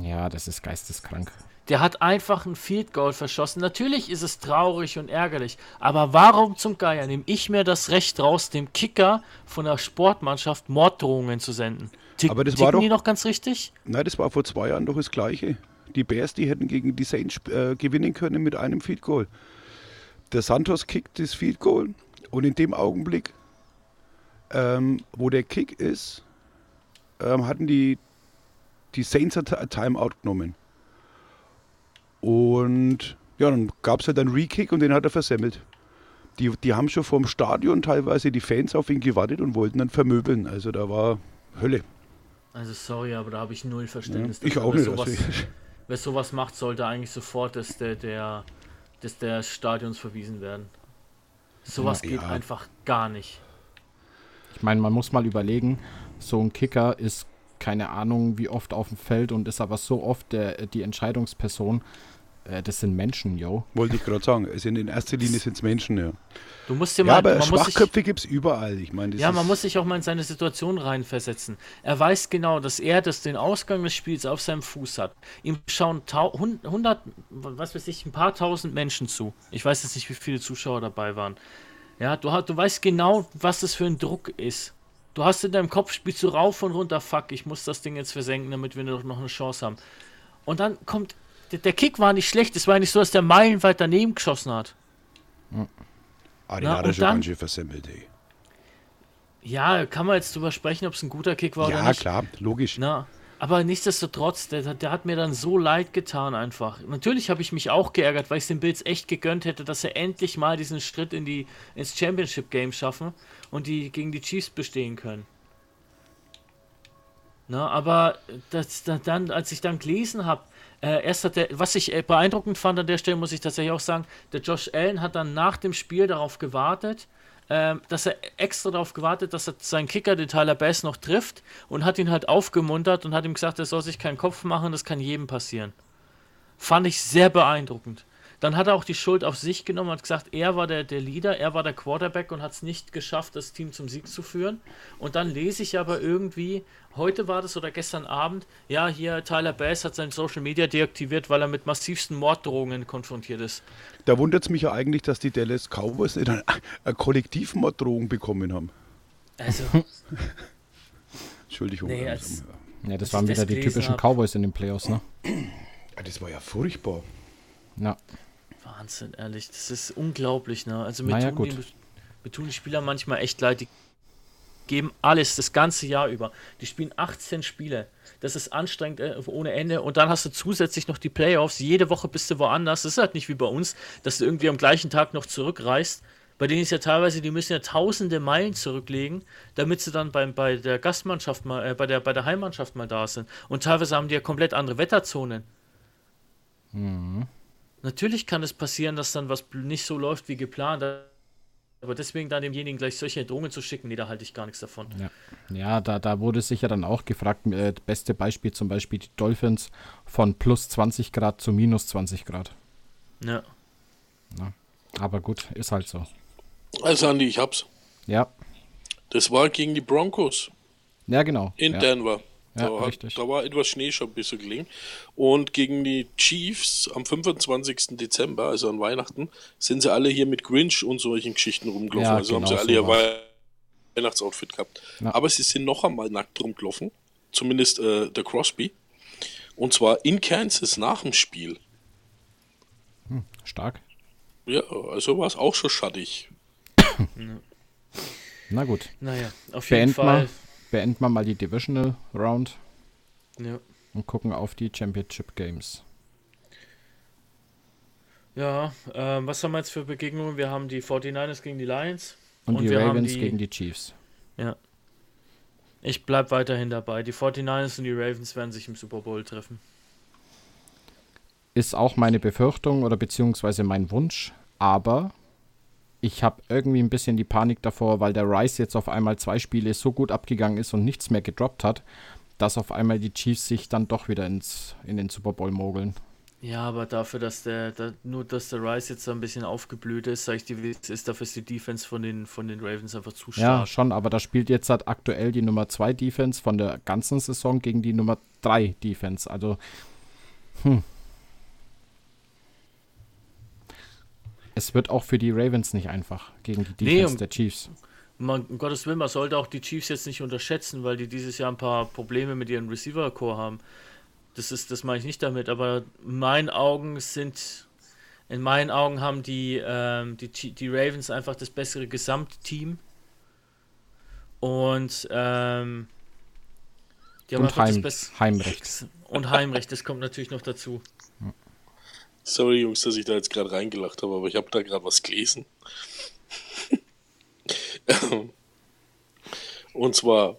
Ja, das ist geisteskrank. Der hat einfach ein Field Goal verschossen. Natürlich ist es traurig und ärgerlich, aber warum zum Geier nehme ich mir das Recht raus, dem Kicker von der Sportmannschaft Morddrohungen zu senden? Tick, Aber das war doch- die noch ganz richtig? Nein, das war vor zwei Jahren doch das Gleiche. Die Bears, die hätten gegen die Saints äh, gewinnen können mit einem Field Goal. Der Santos kickt das Field Goal und in dem Augenblick, ähm, wo der Kick ist, ähm, hatten die, die Saints Timeout genommen. Und ja, dann gab es halt einen Re-Kick und den hat er versemmelt. Die, die haben schon vorm Stadion teilweise die Fans auf ihn gewartet und wollten dann vermöbeln. Also da war Hölle. Also sorry, aber da habe ich null Verständnis. Ja, ich dafür. auch Wer nicht. Sowas, Also, wer sowas macht, sollte eigentlich sofort des, der, der, des der Stadions verwiesen werden. Sowas Ja. geht einfach gar nicht. Ich meine, man muss mal überlegen, so ein Kicker ist keine Ahnung wie oft auf dem Feld und ist aber so oft der, die Entscheidungsperson. Äh, das sind Menschen, yo. wollte ich gerade sagen. Also in erster Linie sind es Menschen, ja. Du musst dir Ja, mal, aber man muss sich, Schwachköpfe gibt es überall. Ich meine, das ja, ist, man muss sich auch mal in seine Situation reinversetzen. Er weiß genau, dass er das, den Ausgang des Spiels auf seinem Fuß hat. Ihm schauen tau- hun- 100, was weiß ich, ein paar tausend Menschen zu. Ich weiß jetzt nicht, wie viele Zuschauer dabei waren. Ja, du, hast- du weißt genau, was das für ein Druck ist. Du hast in deinem Kopf, spielst du rauf und runter, fuck, ich muss das Ding jetzt versenken, damit wir noch noch eine Chance haben. Und dann kommt, der, der Kick war nicht schlecht, es war nicht so, dass der meilenweit daneben geschossen hat. ah, den Na, hat er schon ganz schön versemmelt, ey. Ja, kann man jetzt drüber sprechen, ob es ein guter Kick war oder Ja, nicht. klar, logisch. Na, aber nichtsdestotrotz, der, der hat mir dann so leid getan einfach. Natürlich habe ich mich auch geärgert, weil ich den Bills echt gegönnt hätte, dass er endlich mal diesen Schritt in die, ins Championship Game schaffen und die gegen die Chiefs bestehen können. Na, aber das, da- dann, als ich dann gelesen habe, äh, erst hat der, was ich äh, beeindruckend fand an der Stelle, muss ich tatsächlich auch sagen, der Josh Allen hat dann nach dem Spiel darauf gewartet, ähm, dass er extra darauf gewartet, dass er seinen Kicker, den Tyler Bass, noch trifft und hat ihn halt aufgemuntert und hat ihm gesagt, er soll sich keinen Kopf machen, das kann jedem passieren. Fand ich sehr beeindruckend. Dann hat er auch die Schuld auf sich genommen und hat gesagt, er war der, der Leader, er war der Quarterback und hat es nicht geschafft, das Team zum Sieg zu führen. Und dann lese ich aber irgendwie, heute war das oder gestern Abend, ja, hier Tyler Bass hat sein Social Media deaktiviert, weil er mit massivsten Morddrohungen konfrontiert ist. Da wundert es mich ja eigentlich, dass die Dallas Cowboys nicht eine, eine Kollektivmorddrohung bekommen haben. Also, Entschuldigung. Nee, als- ja. Ja, das waren wieder das die typischen hab- Cowboys in den Playoffs, ne? Ja, das war ja furchtbar. Ja. Wahnsinn, ehrlich, das ist unglaublich, ne? Also mir, Naja, tun. Die, mir tun die Spieler manchmal echt leid, die geben alles das ganze Jahr über. Die spielen 18 Spiele. Das ist anstrengend äh, ohne Ende. Und dann hast du zusätzlich noch die Playoffs. Jede Woche bist du woanders. Das ist halt nicht wie bei uns, dass du irgendwie am gleichen Tag noch zurückreist. Bei denen ist ja teilweise, die müssen ja tausende Meilen zurücklegen, damit sie dann beim, bei der Gastmannschaft mal, äh, bei, der, bei der Heimmannschaft mal da sind. Und teilweise haben die ja komplett andere Wetterzonen. Natürlich kann es passieren, dass dann was nicht so läuft wie geplant. Aber deswegen dann demjenigen gleich solche Drohungen zu schicken, nee, da halte ich gar nichts davon. Ja, ja da, da wurde sich ja dann auch gefragt, äh, beste Beispiel zum Beispiel die Dolphins von plus 20 Grad zu minus 20 Grad. Ja. Aber gut, ist halt so. Also Andi, ich hab's. Ja, Das war gegen die Broncos ja genau. in ja. Denver. Ja, da, richtig. da war etwas Schnee schon ein bisschen gelegen. Und gegen die Chiefs am 25. Dezember, also an Weihnachten, sind sie alle hier mit Grinch und solchen Geschichten rumgelaufen. Ja, also haben genau sie alle so ihr war's. Weihnachtsoutfit gehabt. Ja. Aber sie sind noch einmal nackt rumgelaufen. Zumindest äh, der Crosby. Und zwar in Kansas nach dem Spiel. Stark. Ja, also war es auch schon schattig. Na gut. Naja, auf jeden Beenden wir, Fall. Beenden wir mal die Divisional Round Ja. und gucken auf die Championship Games. Ja, ähm, was haben wir jetzt für Begegnungen? Wir haben die 49ers gegen die Lions. Und, Und die Ravens die- gegen die Chiefs. Ja. Ich bleib weiterhin dabei. Die 49ers und die Ravens werden sich im Super Bowl treffen. Ist auch meine Befürchtung oder beziehungsweise mein Wunsch, aber ich habe irgendwie ein bisschen die Panik davor, weil der Rice jetzt auf einmal zwei Spiele so gut abgegangen ist und nichts mehr gedroppt hat, dass auf einmal die Chiefs sich dann doch wieder ins, in den Super Bowl mogeln. Ja, aber dafür, dass der, da, nur dass der Rice jetzt so ein bisschen aufgeblüht ist, sag ich dir, ist, dafür ist die Defense von den, von den Ravens einfach zu Ja, stark. schon, aber da spielt jetzt halt aktuell die Nummer 2 Defense von der ganzen Saison gegen die Nummer 3 Defense. Also, hm. Es wird auch für die Ravens nicht einfach gegen die Nee, Defense um- der Chiefs. Man, um Gottes Willen, man sollte auch die Chiefs jetzt nicht unterschätzen, weil die dieses Jahr ein paar Probleme mit ihrem Receiver-Core haben. Das ist, das meine ich nicht damit, aber in meinen Augen sind, in meinen Augen haben die, ähm, die, die Ravens einfach das bessere Gesamtteam. Und ähm, die haben Und das Heim, bess- Heimrecht. Und Heimrecht, das kommt natürlich noch dazu. Sorry, Jungs, dass ich da jetzt gerade reingelacht habe, aber ich habe da gerade was gelesen. Und zwar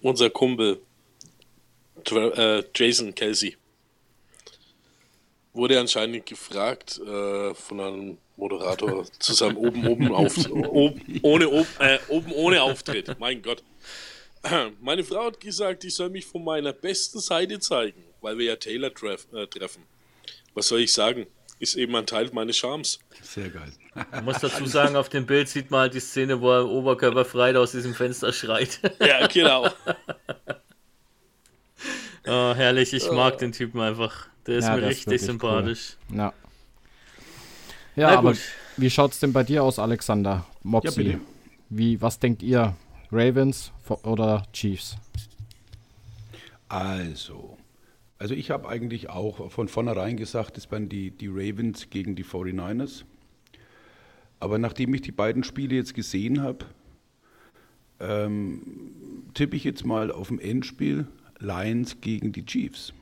unser Kumpel äh, Jason Kelsey wurde anscheinend gefragt äh, von einem Moderator zu seinem oben oben auf oben ohne ob, äh, oben ohne Auftritt. Mein Gott. Meine Frau hat gesagt, ich soll mich von meiner besten Seite zeigen, weil wir ja Taylor treff, äh, treffen. Was soll ich sagen? Ist eben ein Teil meines Charmes. Sehr geil. Man muss dazu sagen, auf dem Bild sieht man halt die Szene, wo er oberkörperfrei aus diesem Fenster schreit. Ja, genau. oh, herrlich, ich mag den Typen einfach. Der ist Ja, mir ist richtig wirklich sympathisch. Ja. Ja, Na aber gut. wie schaut's denn bei dir aus, Alexander? Moxie. bitte. wie, was denkt ihr? Ravens oder Chiefs? Also, also ich habe eigentlich auch von vornherein gesagt, es waren die, die Ravens gegen die 49ers. Aber nachdem ich die beiden Spiele jetzt gesehen habe, ähm, tippe ich jetzt mal auf dem Endspiel Lions gegen die Chiefs.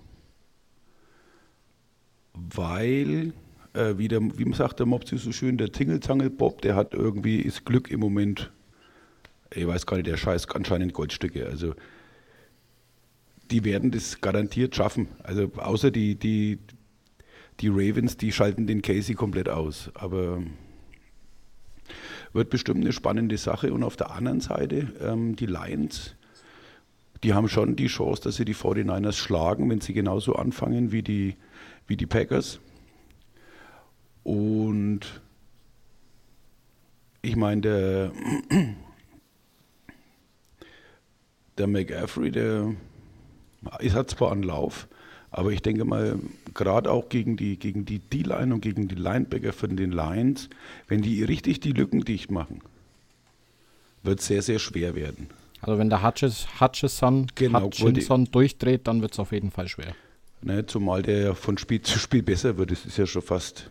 Weil, äh, wie, der, wie sagt der Mopsi so schön, der Tingeltangel-Bob, der hat irgendwie, ist Glück im Moment, ich weiß gar nicht, der scheißt anscheinend Goldstücke. Also die werden das garantiert schaffen. Also außer die, die, die Ravens, die schalten den Casey komplett aus. Aber wird bestimmt eine spannende Sache. Und auf der anderen Seite, ähm, die Lions, die haben schon die Chance, dass sie die 49ers schlagen, wenn sie genauso anfangen wie die, wie die Packers. Und ich meine, der, der McAfee, der es hat zwar einen Lauf, aber ich denke mal, gerade auch gegen die gegen die D-Line und gegen die Linebacker von den Lions, wenn die richtig die Lücken dicht machen, wird es sehr, sehr schwer werden. Also wenn der Hutchis, Hutchison, Genau, Hutchinson durchdreht, dann wird es auf jeden Fall schwer. Ne, zumal der ja von Spiel zu Spiel besser wird, das ist ja schon fast,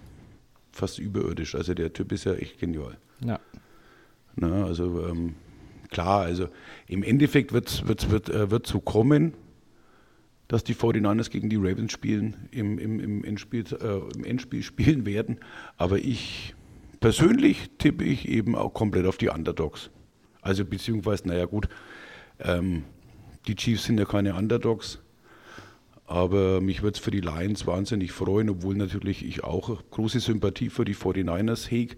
fast überirdisch. Also der Typ ist ja echt genial. Ja. Ne, also ähm, klar, also im Endeffekt wird's, wird's, wird es wird so kommen, dass die 49ers gegen die Ravens spielen, im, im, im, Endspiel, äh, im Endspiel spielen werden. Aber ich persönlich tippe ich eben auch komplett auf die Underdogs. Also beziehungsweise, naja gut, ähm, die Chiefs sind ja keine Underdogs. Aber mich würde es für die Lions wahnsinnig freuen, obwohl natürlich ich auch große Sympathie für die 49ers hege.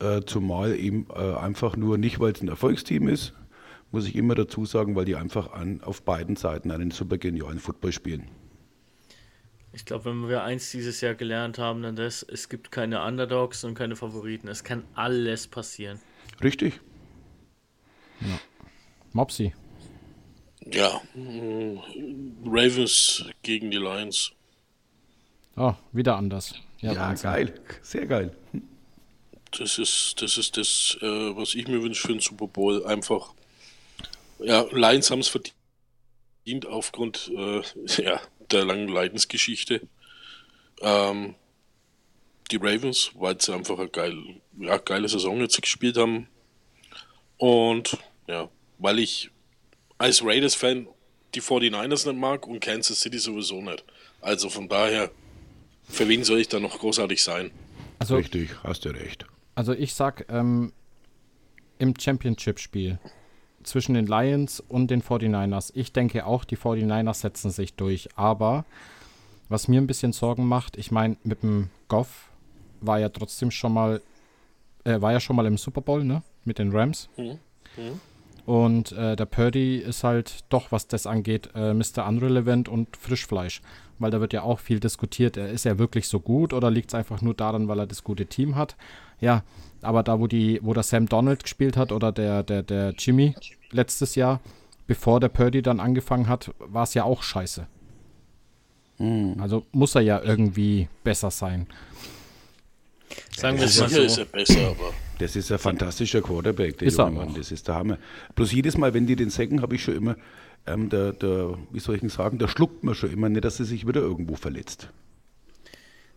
Äh, zumal eben äh, einfach nur nicht, weil es ein Erfolgsteam ist, muss ich immer dazu sagen, weil die einfach an, auf beiden Seiten einen super genialen Football spielen. Ich glaube, wenn wir eins dieses Jahr gelernt haben, dann das, es gibt keine Underdogs und keine Favoriten. Es kann alles passieren. Richtig? Mopsy. Ja, mm, Ravens gegen die Lions. Oh, wieder anders. Ja, Ja, geil. Sehr geil. Das ist das, ist das äh, was ich mir wünsche für den Super Bowl. Einfach, ja, Lions haben es verdient aufgrund äh, ja, der langen Leidensgeschichte. Ähm, die Ravens, weil sie einfach eine geil, ja, geile Saison jetzt gespielt haben. Und ja, weil ich als Raiders-Fan die 49ers nicht mag und Kansas City sowieso nicht. Also von daher, für wen soll ich da noch großartig sein? Also, Richtig, hast du recht. also ich sag, ähm, im Championship-Spiel zwischen den Lions und den 49ers, ich denke auch, die 49ers setzen sich durch. Aber was mir ein bisschen Sorgen macht, ich meine, mit dem Goff war ja trotzdem schon mal, äh, war ja schon mal im Super Bowl, ne? Mit den Rams. Und äh, der Purdy ist halt doch, was das angeht, äh, Mr. Unrelevant und Frischfleisch. Weil da wird ja auch viel diskutiert. Er ist er wirklich so gut oder liegt es einfach nur daran, weil er das gute Team hat? Ja, aber da, wo die, wo der Sam Donald gespielt hat oder der, der, der Jimmy letztes Jahr, bevor der Purdy dann angefangen hat, war es ja auch scheiße. Also muss er ja irgendwie besser sein. Sagen wir es mal Sicher ist so. er besser, aber Das ist ein fantastischer Quarterback, der Ist er junge Mann. Das ist der Hammer. Bloß jedes Mal, wenn die den säcken, habe ich schon immer, ähm, der, der, wie soll ich denn sagen, der schluckt mir schon immer nicht, dass er sich wieder irgendwo verletzt.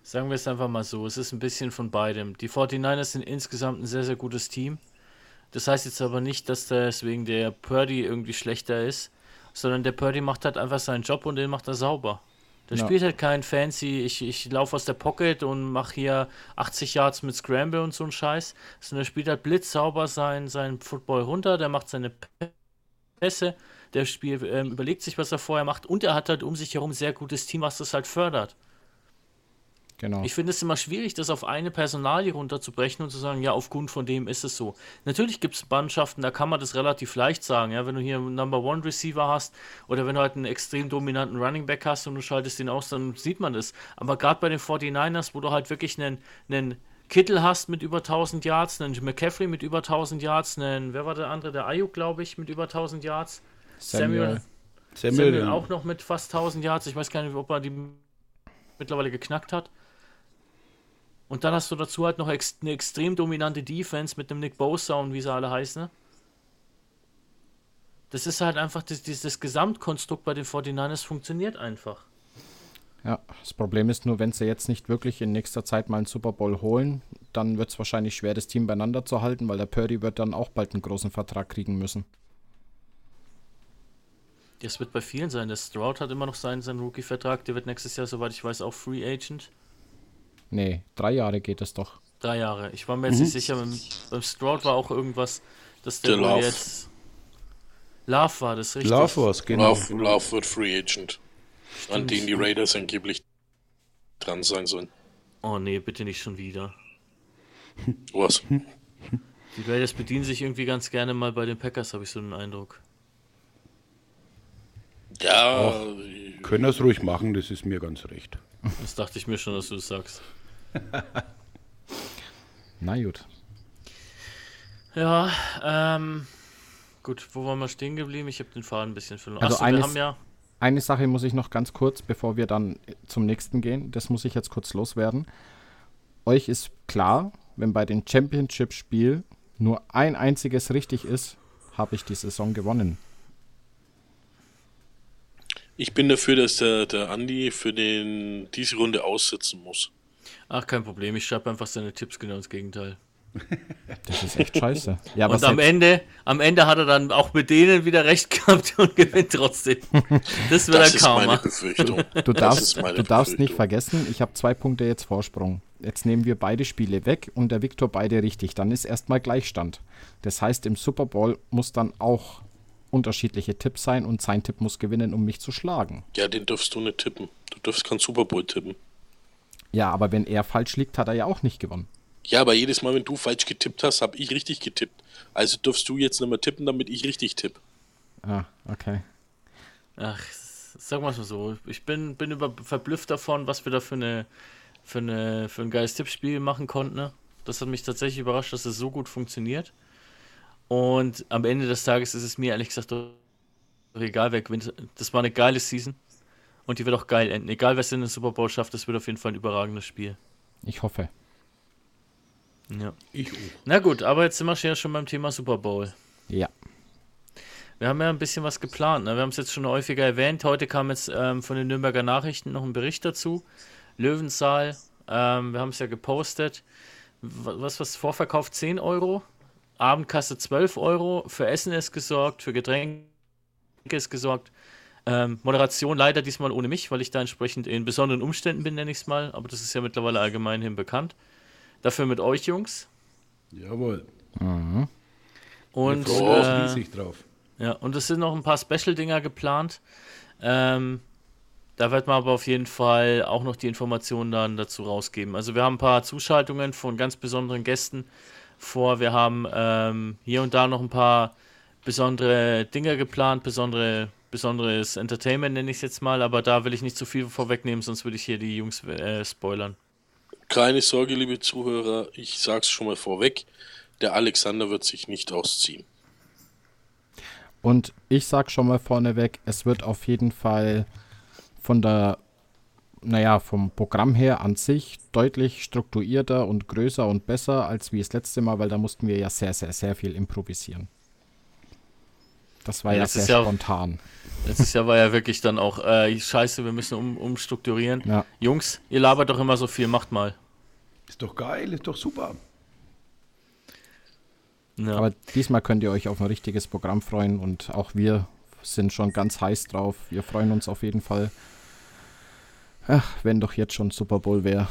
Sagen wir es einfach mal so. Es ist ein bisschen von beidem. Die 49ers sind insgesamt ein sehr, sehr gutes Team. Das heißt jetzt aber nicht, dass deswegen der Purdy irgendwie schlechter ist, sondern der Purdy macht halt einfach seinen Job und den macht er sauber. Der Ja. spielt halt kein fancy, ich, ich laufe aus der Pocket und mache hier 80 Yards mit Scramble und so ein Scheiß. Sondern der spielt halt blitzsauber sein, sein Football runter, der macht seine Pässe, der Spiel, ähm, überlegt sich, was er vorher macht und er hat halt um sich herum ein sehr gutes Team, was das halt fördert. Genau. Ich finde es immer schwierig, das auf eine Personalie runterzubrechen und zu sagen, ja, aufgrund von dem ist es so. Natürlich gibt es Mannschaften, da kann man das relativ leicht sagen, ja, wenn du hier einen Number One Receiver hast oder wenn du halt einen extrem dominanten Running Back hast und du schaltest den aus, dann sieht man das. Aber gerade bei den 49ers, wo du halt wirklich einen, einen Kittel hast mit über 1000 Yards, einen McCaffrey mit über 1000 Yards, einen, wer war der andere, der Ayuk, glaube ich, mit über 1000 Yards. Samuel, Samuel, Samuel auch noch mit fast 1000 Yards. Ich weiß gar nicht, ob er die mittlerweile geknackt hat. Und dann hast du dazu halt noch ex eine extrem dominante Defense mit dem Nick Bosa und wie sie alle heißen. ne? Das ist halt einfach, das, dieses Gesamtkonstrukt bei den 49ers funktioniert einfach. Ja, das Problem ist nur, wenn sie jetzt nicht wirklich in nächster Zeit mal einen Super Bowl holen, dann wird es wahrscheinlich schwer, das Team beieinander zu halten, weil der Purdy wird dann auch bald einen großen Vertrag kriegen müssen. Das wird bei vielen sein. Der Stroud hat immer noch seinen, seinen Rookie-Vertrag. Der wird nächstes Jahr, soweit ich weiß, auch Free Agent. Nee, drei Jahre geht es doch. Drei Jahre. Ich war mir jetzt nicht sicher. Beim, beim Stroud war auch irgendwas, dass der, Der Love. jetzt. Love war das, richtig? Love was, genau. Lauf, Lauf wird Free Agent. An den die Raiders angeblich dran sein sollen. Oh nee, bitte nicht schon wieder. Was? Die Raiders bedienen sich irgendwie ganz gerne mal bei den Packers, habe ich so einen Eindruck. Ja, Können das ruhig machen, das ist mir ganz recht. Das dachte ich mir schon, dass du das sagst. Na gut. Ja, ähm. Gut, wo waren wir stehen geblieben? Ich habe den Faden ein bisschen verloren. Also Achso, wir eines- haben ja. Eine Sache muss ich noch ganz kurz, bevor wir dann zum nächsten gehen, das muss ich jetzt kurz loswerden. Euch ist klar, wenn bei den Championship-Spiel nur ein einziges richtig ist, habe ich die Saison gewonnen. Ich bin dafür, dass der, der Andi für den, diese Runde aussetzen muss. Ach, kein Problem, ich schreibe einfach seine Tipps genau ins Gegenteil. Das ist echt scheiße. Ja, Und am Ende, am Ende hat er dann auch mit denen wieder recht gehabt und gewinnt trotzdem. Das wird Das ein ist meine Karma. Befürchtung. Du Das darfst, ist meine du darfst nicht vergessen, ich habe zwei Punkte jetzt Vorsprung. Jetzt nehmen wir beide Spiele weg und der Viktor beide richtig. Dann ist erstmal Gleichstand. Das heißt, im Super Bowl muss dann auch unterschiedliche Tipps sein und sein Tipp muss gewinnen, um mich zu schlagen. Ja, den darfst du nicht tippen. Du darfst kein Super Bowl tippen. Ja, aber wenn er falsch liegt, hat er ja auch nicht gewonnen. Ja, aber jedes Mal, wenn du falsch getippt hast, habe ich richtig getippt. Also darfst du jetzt nicht mehr tippen, damit ich richtig tippe. Ah, okay. Ach, sag mal so, ich bin, bin über, verblüfft davon, was wir da für eine für eine für ein geiles Tippspiel machen konnten. Ne? Das hat mich tatsächlich überrascht, dass es so gut funktioniert. Und am Ende des Tages ist es mir ehrlich gesagt doch egal, wer gewinnt. Das war eine geile Season und die wird auch geil enden. Egal, wer es in den Super Bowl schafft, das wird auf jeden Fall ein überragendes Spiel. Ich hoffe. Ja. Ich auch. Na gut, aber jetzt sind wir ja schon beim Thema Super Bowl. Ja. Wir haben ja ein bisschen was geplant. Ne? Wir haben es jetzt schon häufiger erwähnt. Heute kam jetzt ähm, von den Nürnberger Nachrichten noch ein Bericht dazu. Löwenzahl, ähm, wir haben es ja gepostet. Was was Vorverkauf 10 Euro, Abendkasse 12 Euro, für Essen ist gesorgt, für Getränke ist gesorgt. Ähm, Moderation leider diesmal ohne mich, weil ich da entsprechend in besonderen Umständen bin, nenne ich es mal. Aber das ist ja mittlerweile allgemeinhin bekannt. Dafür mit euch Jungs. Jawohl. Und freuen uns äh, riesig drauf. Ja, und es sind noch ein paar Special-Dinger geplant. Ähm, da wird man aber auf jeden Fall auch noch die Informationen dann dazu rausgeben. Also wir haben ein paar Zuschaltungen von ganz besonderen Gästen vor. Wir haben ähm, hier und da noch ein paar besondere Dinge geplant, besondere, besonderes Entertainment nenne ich es jetzt mal, aber da will ich nicht zu viel vorwegnehmen, sonst würde ich hier die Jungs äh, spoilern. Keine Sorge, liebe Zuhörer, ich sag's schon mal vorweg. Der Alexander wird sich nicht ausziehen. Und ich sag schon mal vorneweg, es wird auf jeden Fall von der, naja, vom Programm her an sich deutlich strukturierter und größer und besser als wie das letzte Mal, weil da mussten wir ja sehr, sehr, sehr viel improvisieren. Das war Ja, ja, das sehr ist ja- spontan. Letztes Jahr war ja wirklich dann auch, äh, scheiße, wir müssen um, umstrukturieren. Ja. Jungs, ihr labert doch immer so viel, macht mal. Ist doch geil, ist doch super. Ja. Aber diesmal könnt ihr euch auf ein richtiges Programm freuen und auch wir sind schon ganz heiß drauf. Wir freuen uns auf jeden Fall. Ach, wenn doch jetzt schon Super Bowl wäre.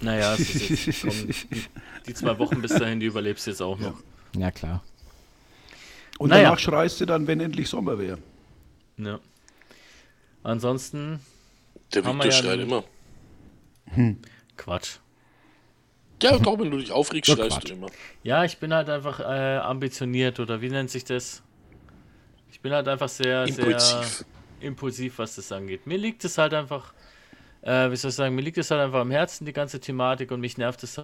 Naja, es ist jetzt, komm, die, zwei Wochen bis dahin, die überlebst du jetzt auch noch. Ja, klar. Und Naja. danach schreist du dann, wenn endlich Sommer wäre. Ja. Ansonsten, Der Haben wir Victor ja schreit immer. Quatsch. Ja, doch, wenn du dich aufregst, Ja, schreist Quatsch. du immer. Ja, ich bin halt einfach äh, ambitioniert oder wie nennt sich das? Ich bin halt einfach sehr, Impulsiv. sehr impulsiv, was das angeht. Mir liegt es halt einfach, äh, wie soll ich sagen, mir liegt es halt einfach am Herzen, die ganze Thematik und mich nervt es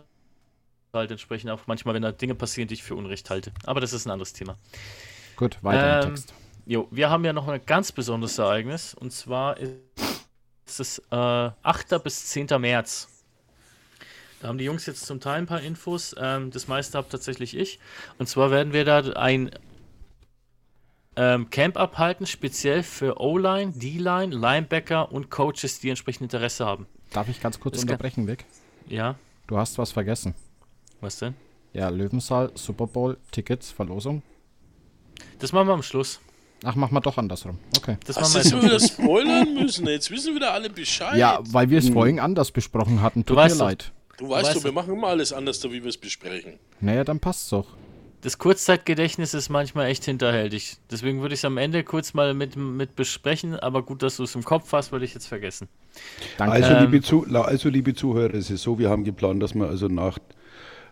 halt entsprechend auch manchmal, wenn da Dinge passieren, die ich für Unrecht halte. Aber das ist ein anderes Thema. Gut, weiter im Ähm, Text. Jo, wir haben ja noch ein ganz besonderes Ereignis und zwar ist es äh, 8. bis 10. März. Da haben die Jungs jetzt zum Teil ein paar Infos. Ähm, das meiste habe tatsächlich ich. Und zwar werden wir da ein ähm, Camp abhalten, speziell für O-Line, D-Line, Linebacker und Coaches, die entsprechend Interesse haben. Darf ich ganz kurz das unterbrechen, Vic? Ja, Du hast was vergessen. was denn? Ja, Löwensaal, Super Bowl, Tickets, Verlosung. Das machen wir am Schluss. Ach, mach mal doch andersrum. Okay. Das Hast machen du wir wieder spoilern müssen? Jetzt wissen wieder alle Bescheid. Ja, weil wir es vorhin anders besprochen hatten. Tut mir weißt doch- leid. du weißt weißt doch, wir du- machen immer alles anders, da wie wir es besprechen. Naja, dann passt's doch. Das Kurzzeitgedächtnis ist manchmal echt hinterhältig. Deswegen würde ich es am Ende kurz mal mit, mit besprechen, aber gut, dass du es im Kopf hast, würde ich jetzt vergessen. Danke. Also, Ähm, liebe Zu also, liebe Zuhörer, es ist so, wir haben geplant, dass wir also nach,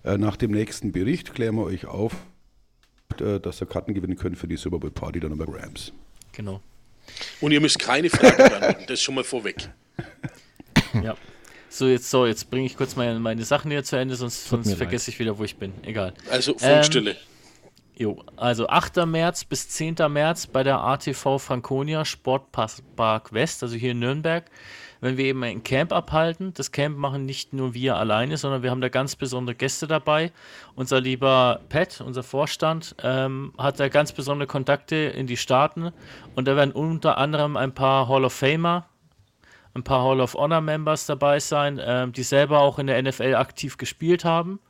äh, nach dem nächsten Bericht klären wir euch auf, äh, dass ihr Karten gewinnen könnt für die Super Bowl Party dann über Rams. Genau. Und ihr müsst keine Frage beantworten, das schon mal vorweg. Ja. So, jetzt, so, jetzt bringe ich kurz meine, meine Sachen hier zu Ende, sonst, Tut sonst leid. vergesse ich wieder, wo ich bin. Egal. Also Funkstille. Jo, also 8. März bis 10. März bei der ATV Franconia Sportpark West, also hier in Nürnberg, wenn wir eben ein Camp abhalten. Das Camp machen nicht nur wir alleine, sondern wir haben da ganz besondere Gäste dabei. Unser lieber Pat, unser Vorstand, ähm, hat da ganz besondere Kontakte in die Staaten und da werden unter anderem ein paar Hall of Famer, ein paar Hall of Honor Members dabei sein, ähm, die selber auch in der NFL aktiv gespielt haben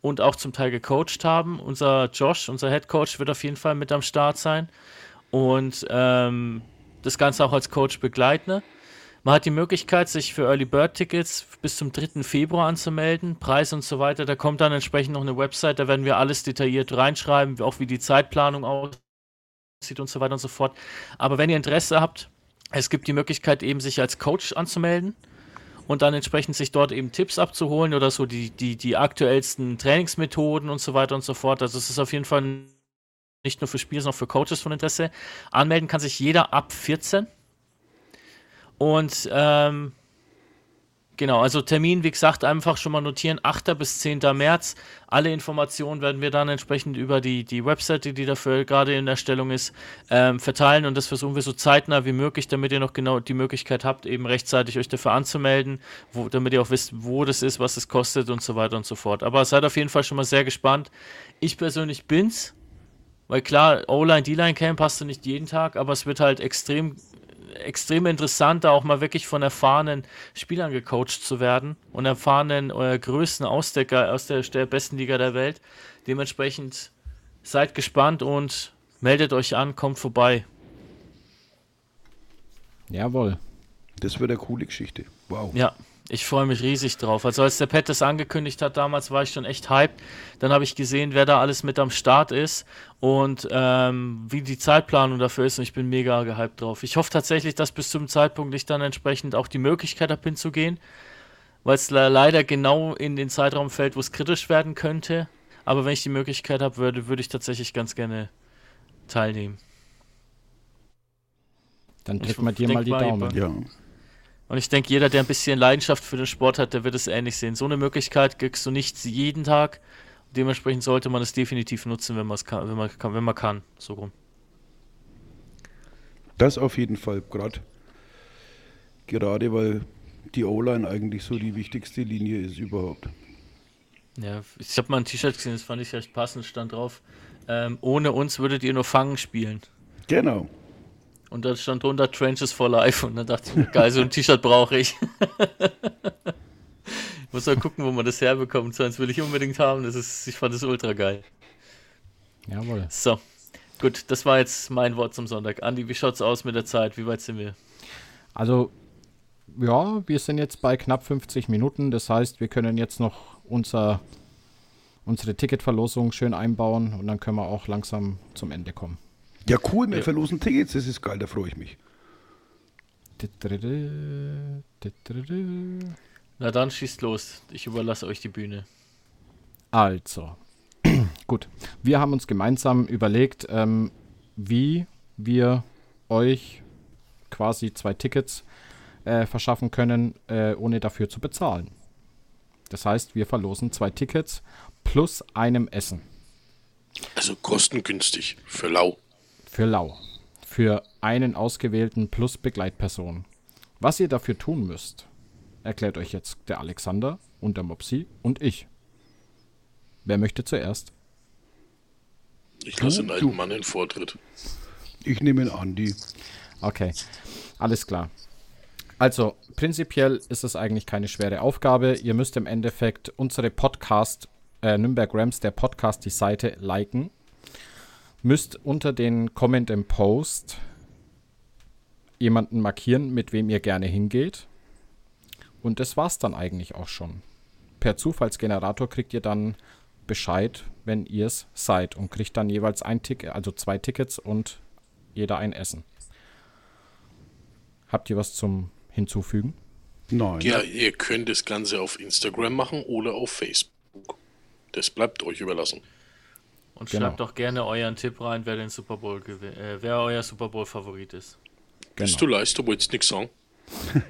und auch zum Teil gecoacht haben. Unser Josh, unser Head Coach, wird auf jeden Fall mit am Start sein und ähm, das Ganze auch als Coach begleiten. Man hat die Möglichkeit, sich für Early Bird Tickets bis zum 3. Februar anzumelden, Preis und so weiter. Da kommt dann entsprechend noch eine Website, da werden wir alles detailliert reinschreiben, auch wie die Zeitplanung aussieht und so weiter und so fort. Aber wenn ihr Interesse habt, es gibt die Möglichkeit, eben sich als Coach anzumelden und dann entsprechend sich dort eben Tipps abzuholen oder so die, die, die aktuellsten Trainingsmethoden und so weiter und so fort. Also es ist auf jeden Fall nicht nur für Spieler, sondern auch für Coaches von Interesse. Anmelden kann sich jeder ab 14. Und ähm, genau, also Termin, wie gesagt, einfach schon mal notieren, 8. bis 10. März. Alle Informationen werden wir dann entsprechend über die, die Webseite, die dafür gerade in Erstellung ist, ähm, verteilen und das versuchen wir so zeitnah wie möglich, damit ihr noch genau die Möglichkeit habt, eben rechtzeitig euch dafür anzumelden, wo, damit ihr auch wisst, wo das ist, was es kostet und so weiter und so fort. Aber seid auf jeden Fall schon mal sehr gespannt. Ich persönlich bin's, weil klar, O-Line, D-Line Camp hast du nicht jeden Tag, aber es wird halt extrem extrem interessant, da auch mal wirklich von erfahrenen Spielern gecoacht zu werden und erfahrenen äh, Größen aus der, Ga- aus der, der besten Liga der Welt. Dementsprechend seid gespannt und meldet euch an, kommt vorbei. Jawohl. Das wird eine coole Geschichte. Wow. Ja, ich freue mich riesig drauf. Also als der Pat das angekündigt hat, damals war ich schon echt hyped. Dann habe ich gesehen, wer da alles mit am Start ist und ähm, wie die Zeitplanung dafür ist und ich bin mega gehypt drauf. Ich hoffe tatsächlich, dass bis zum Zeitpunkt ich dann entsprechend auch die Möglichkeit habe hinzugehen, weil es le leider genau in den Zeitraum fällt, wo es kritisch werden könnte. Aber wenn ich die Möglichkeit habe, würde, würde ich tatsächlich ganz gerne teilnehmen. Dann Ich drück mal dir mal die Daumen. Ja. Und ich denke, jeder, der ein bisschen Leidenschaft für den Sport hat, der wird es ähnlich sehen. So eine Möglichkeit kriegst du nicht jeden Tag. Dementsprechend sollte man es definitiv nutzen, wenn kann, wenn man kann, wenn man kann. So rum. Das auf jeden Fall, gerade gerade weil die O-Line eigentlich so die wichtigste Linie ist überhaupt. Ja, ich habe mal ein T-Shirt gesehen, das fand ich recht passend, stand drauf. Ähm, ohne uns würdet ihr nur Fangen spielen. Genau. Und da stand drunter Trenches for Life. Und dann dachte ich, mir, geil, so ein T-Shirt brauche ich. ich muss mal gucken, wo man das herbekommt. So eins will ich unbedingt haben. Das ist, ich fand das ultra geil. Jawohl. So, gut, das war jetzt mein Wort zum Sonntag. Andi, wie schaut's aus mit der Zeit? Wie weit sind wir? Also, ja, wir sind jetzt bei knapp 50 Minuten. Das heißt, wir können jetzt noch unser, unsere Ticketverlosung schön einbauen und dann können wir auch langsam zum Ende kommen. Ja, cool, wir verlosen Tickets, das ist geil, da freue ich mich. Na dann schießt los. Ich überlasse euch die Bühne. Also, gut. Wir haben uns gemeinsam überlegt, ähm, wie wir euch quasi zwei Tickets äh, verschaffen können, äh, ohne dafür zu bezahlen. Das heißt, wir verlosen zwei Tickets plus einem Essen Also kostengünstig für Lau. Für Lau. Für einen ausgewählten plus Begleitperson. Was ihr dafür tun müsst, erklärt euch jetzt der Alexander und der Mopsi und ich. Wer möchte zuerst? Ich lasse den Du, alten. Mann den Vortritt. Ich nehme den Andi. Okay, alles klar. Also, prinzipiell ist es eigentlich keine schwere Aufgabe. Ihr müsst im Endeffekt unsere Podcast, äh, Nürnberg Rams, der Podcast, die Seite liken. Müsst unter den Comment im Post jemanden markieren, mit wem ihr gerne hingeht. Und das war's dann eigentlich auch schon. Per Zufallsgenerator kriegt ihr dann Bescheid, wenn ihr es seid und kriegt dann jeweils ein Ticket, also zwei Tickets und jeder ein Essen. Habt ihr was zum Hinzufügen? Nein. Ja, ihr könnt das Ganze auf Instagram machen oder auf Facebook. Das bleibt euch überlassen. Und Genau. schreibt doch gerne euren Tipp rein, wer den Super Bowl gewinnt, äh, wer euer Super Bowl Favorit ist. Bist du leist, du wolltest nichts sagen?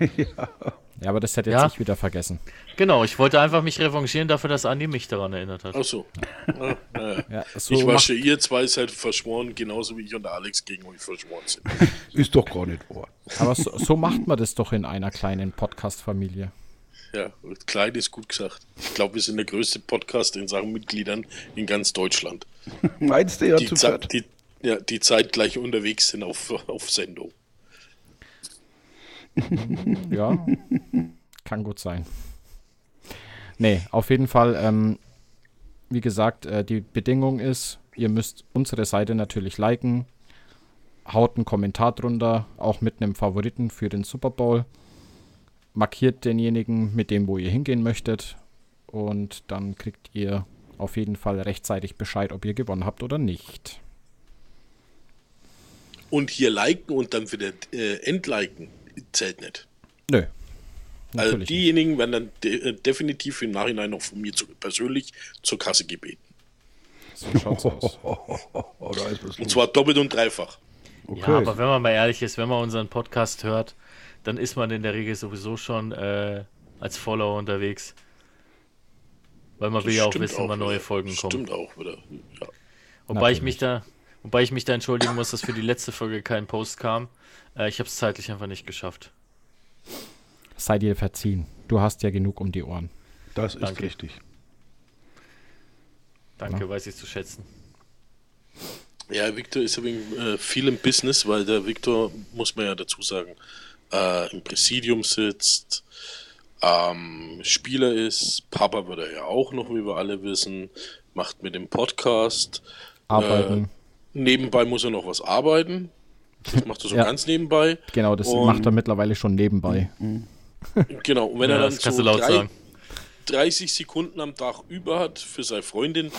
Ja, aber das hätte Ja. jetzt ich wieder vergessen. Genau, ich wollte einfach mich revanchieren dafür, dass Andi mich daran erinnert hat. Ach so. Ah, naja. Ja, so ich wasche, ihr zwei seid verschworen, genauso wie ich und Alex gegen euch verschworen sind. Ist doch gar nicht wahr. aber so, so macht man das doch in einer kleinen Podcast-Familie. Ja, klein ist gut gesagt. Ich glaube, wir sind der größte Podcast in Sachen Mitgliedern in ganz Deutschland. Meinst du ja Die, zu Ze- viert? die, ja, die zeitgleich unterwegs sind auf, auf Sendung. Ja, kann gut sein. Nee, auf jeden Fall, ähm, wie gesagt, äh, die Bedingung ist, ihr müsst unsere Seite natürlich liken, haut einen Kommentar drunter, auch mit einem Favoriten für den Super Bowl, markiert denjenigen mit dem, wo ihr hingehen möchtet und dann kriegt ihr auf jeden Fall rechtzeitig Bescheid, ob ihr gewonnen habt oder nicht. Und hier liken und dann wieder äh, entliken zählt nicht. Nö. Also Natürlich nicht. diejenigen werden dann de äh, definitiv im Nachhinein noch von mir zu, persönlich zur Kasse gebeten. So schaut's aus. Oh, da ist was Und zwar doppelt und dreifach. Okay. Ja, aber wenn man mal ehrlich ist, wenn man unseren Podcast hört, dann ist man in der Regel sowieso schon äh, als Follower unterwegs. Weil man will ja auch wissen, wann neue. Folgen kommen. Stimmt auch wieder. Ja. Wobei ich mich da, wobei ich mich da entschuldigen muss, dass für die letzte Folge kein Post kam. Äh, ich habe es zeitlich einfach nicht geschafft. Sei dir verziehen. Du hast ja genug um die Ohren. das ist Danke. richtig. Danke, weiß ich zu schätzen. Ja, Victor ist übrigens äh, viel im Business, weil der Victor, muss man ja dazu sagen, äh, im Präsidium sitzt, ähm, Spieler ist, Papa wird er ja auch noch, wie wir alle wissen, macht mit dem Podcast. Arbeiten. Nebenbei muss er noch was arbeiten. Das macht er so Ja. ganz nebenbei. Genau, das Und- macht er mittlerweile schon nebenbei. Genau, und wenn Ja, er dann so drei, sagen. 30 Sekunden am Tag über hat für seine Freundin,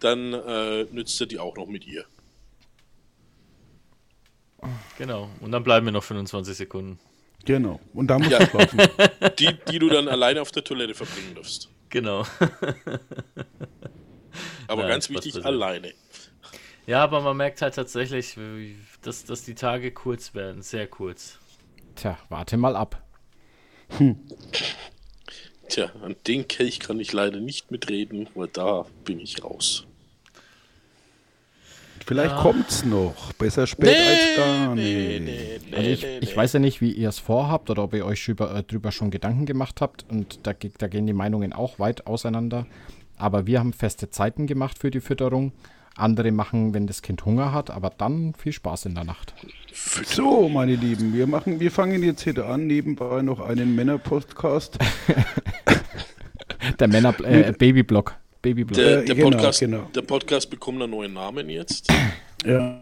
dann äh, nützt er die auch noch mit ihr. Genau. Und dann bleiben wir noch 25 Sekunden. Genau. Und da muss Ja. ich schlafen. Die, die du dann alleine auf der Toilette verbringen darfst. Genau. Aber Ja, ganz wichtig, alleine. Ja, aber man merkt halt tatsächlich, dass, dass die Tage kurz werden. Sehr kurz. Tja, warte mal ab. Tja, an den Kelch kann ich leider nicht mitreden, weil da bin ich raus. Vielleicht kommt's noch. Besser spät als gar nicht. Also ich, ich weiß ja nicht, wie ihr es vorhabt oder ob ihr euch drüber, äh, drüber schon Gedanken gemacht habt. Und da, da gehen die Meinungen auch weit auseinander. Aber wir haben feste Zeiten gemacht für die Fütterung. Andere machen, wenn das Kind Hunger hat, aber dann viel Spaß in der Nacht. So, meine Lieben, wir machen, wir fangen jetzt hier an, nebenbei noch einen Männer-Podcast. Der Männer äh, Babyblock. Babyblock. Der, Äh, der, genau, Podcast, genau. der Podcast bekommt einen neuen Namen jetzt. Ja.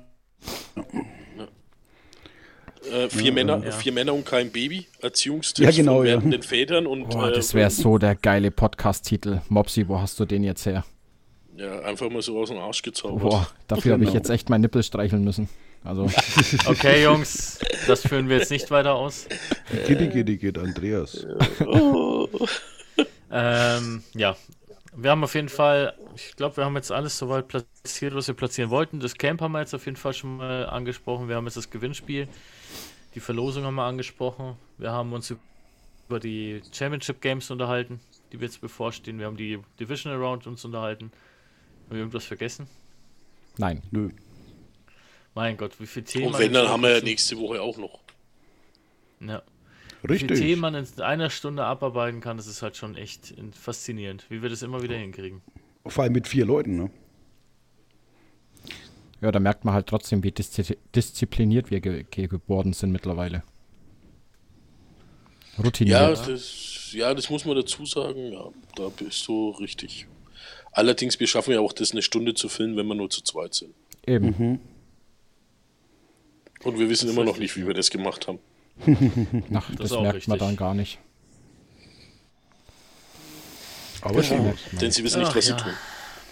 Äh, vier, Männer, Ja. vier Männer und kein Baby. Erziehungstipps Ja, genau, von ja. werdenden Vätern und Boah, äh, das wäre so der geile Podcast-Titel. Mopsi, wo hast du den jetzt her? ja, einfach mal so aus dem Arsch gezaubert. Boah, dafür habe ich Genau. jetzt echt meinen Nippel streicheln müssen. Also, Okay, Jungs, das führen wir jetzt nicht weiter aus. Gitti, gitti, gitt, Andreas. Ähm, ja, wir haben auf jeden Fall, ich glaube, wir haben jetzt alles soweit platziert, was wir platzieren wollten. Das Camp haben wir jetzt auf jeden Fall schon mal angesprochen. Wir haben jetzt das Gewinnspiel, die Verlosung haben wir angesprochen. Wir haben uns über die Championship Games unterhalten, die wir jetzt bevorstehen. Wir haben die Divisional Round uns unterhalten. Haben wir irgendwas vergessen? nein. Nö. Mein Gott, wie viele Themen. Und wenn, dann haben wir ja nächste Woche auch noch. Ja. Wie Richtig. Themen man in einer Stunde abarbeiten kann, das ist halt schon echt in- faszinierend, wie wir das immer wieder hinkriegen. Vor allem mit vier Leuten, ne? Ja, da merkt man halt trotzdem, wie diszi diszipliniert wir ge ge geworden sind mittlerweile. Ja, Routiniert. das, ja, das muss man dazu sagen. Ja, da bist du richtig. Allerdings, wir schaffen ja auch das, eine Stunde zu filmen, wenn wir nur zu zweit sind. Eben. Und wir wissen immer noch nicht, wie wir das gemacht haben. Ach, das, auch merkt man richtig. dann gar nicht. Aber schon. Denn sie wissen nicht, Ach, was ja. sie tun.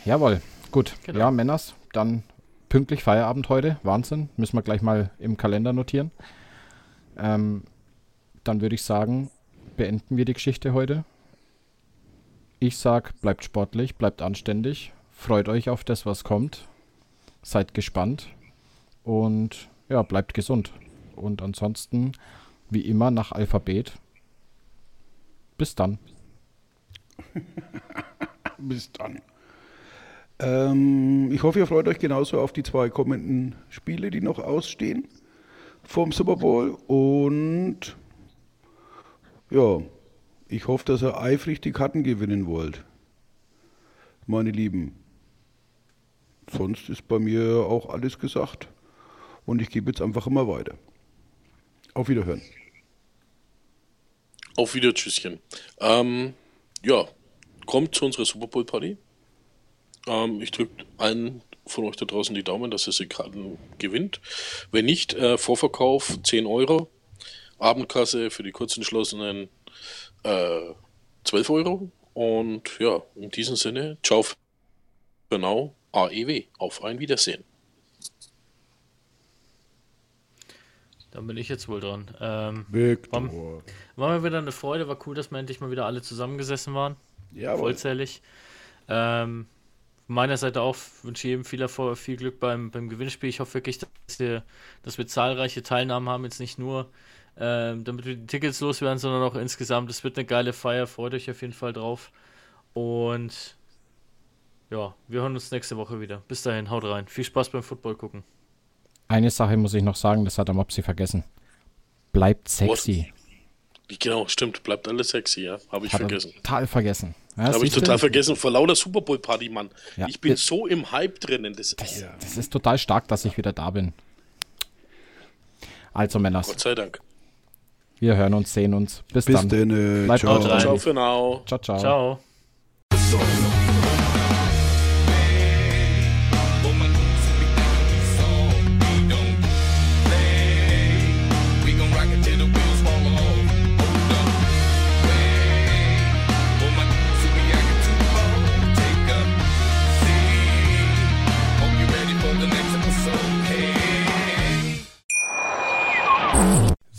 Jawohl, gut. Genau. Ja, Männers, dann pünktlich Feierabend heute. Wahnsinn. Müssen wir gleich mal im Kalender notieren. Ähm, dann würde ich sagen, beenden wir die Geschichte heute. Ich sag, bleibt sportlich, bleibt anständig, freut euch auf das, was kommt. Seid gespannt und ja, bleibt gesund. Und ansonsten, wie immer, nach Alphabet. Bis dann. Bis dann. Ähm, ich hoffe, ihr freut euch genauso auf die zwei kommenden Spiele, die noch ausstehen vom Super Bowl. Und ja, ich hoffe, dass ihr eifrig die Karten gewinnen wollt. Meine Lieben. Sonst ist bei mir auch alles gesagt. Und ich gebe jetzt einfach immer weiter. Auf Wiederhören. Auf wieder, Tschüsschen. Ähm, ja, kommt zu unserer Super Bowl Party. Ähm, ich drücke allen von euch da draußen die Daumen, dass ihr sie Karten gewinnt. Wenn nicht, äh, Vorverkauf 10 Euro. Abendkasse für die kurzentschlossenen äh, 12 Euro. Und ja, in diesem Sinne, ciao für now, AEW. Auf ein Wiedersehen. Dann bin ich jetzt wohl dran. Ähm, Victor. war mir wieder eine Freude, war cool, dass wir endlich mal wieder alle zusammengesessen waren. Jawohl. vollzählig. Ähm, von meiner Seite auch wünsche ich jedem viel Erfolg, viel Glück beim, beim Gewinnspiel. Ich hoffe wirklich, dass wir, dass wir zahlreiche Teilnahmen haben, jetzt nicht nur, ähm, damit wir die Tickets loswerden, sondern auch insgesamt. Es wird eine geile Feier, freut euch auf jeden Fall drauf. Und ja, wir hören uns nächste Woche wieder. Bis dahin, haut rein. Viel Spaß beim Football gucken. Eine Sache muss ich noch sagen, das hat der Mopsi vergessen. Bleibt sexy. Genau, stimmt. Bleibt alles sexy, ja. Habe ich Hat er vergessen. total vergessen. Ja, Habe ich total vergessen. Vor lauter Super Bowl Party, Mann. Ja. Ich bin so im Hype drinnen. Das, Das, das ist total stark, dass ich wieder da bin. Also, Männers, Gott sei Dank. wir hören uns, sehen uns. Bis, Bis dann. dann. äh, Bleibt ciao. Ciao für now. Ciao, ciao. Ciao.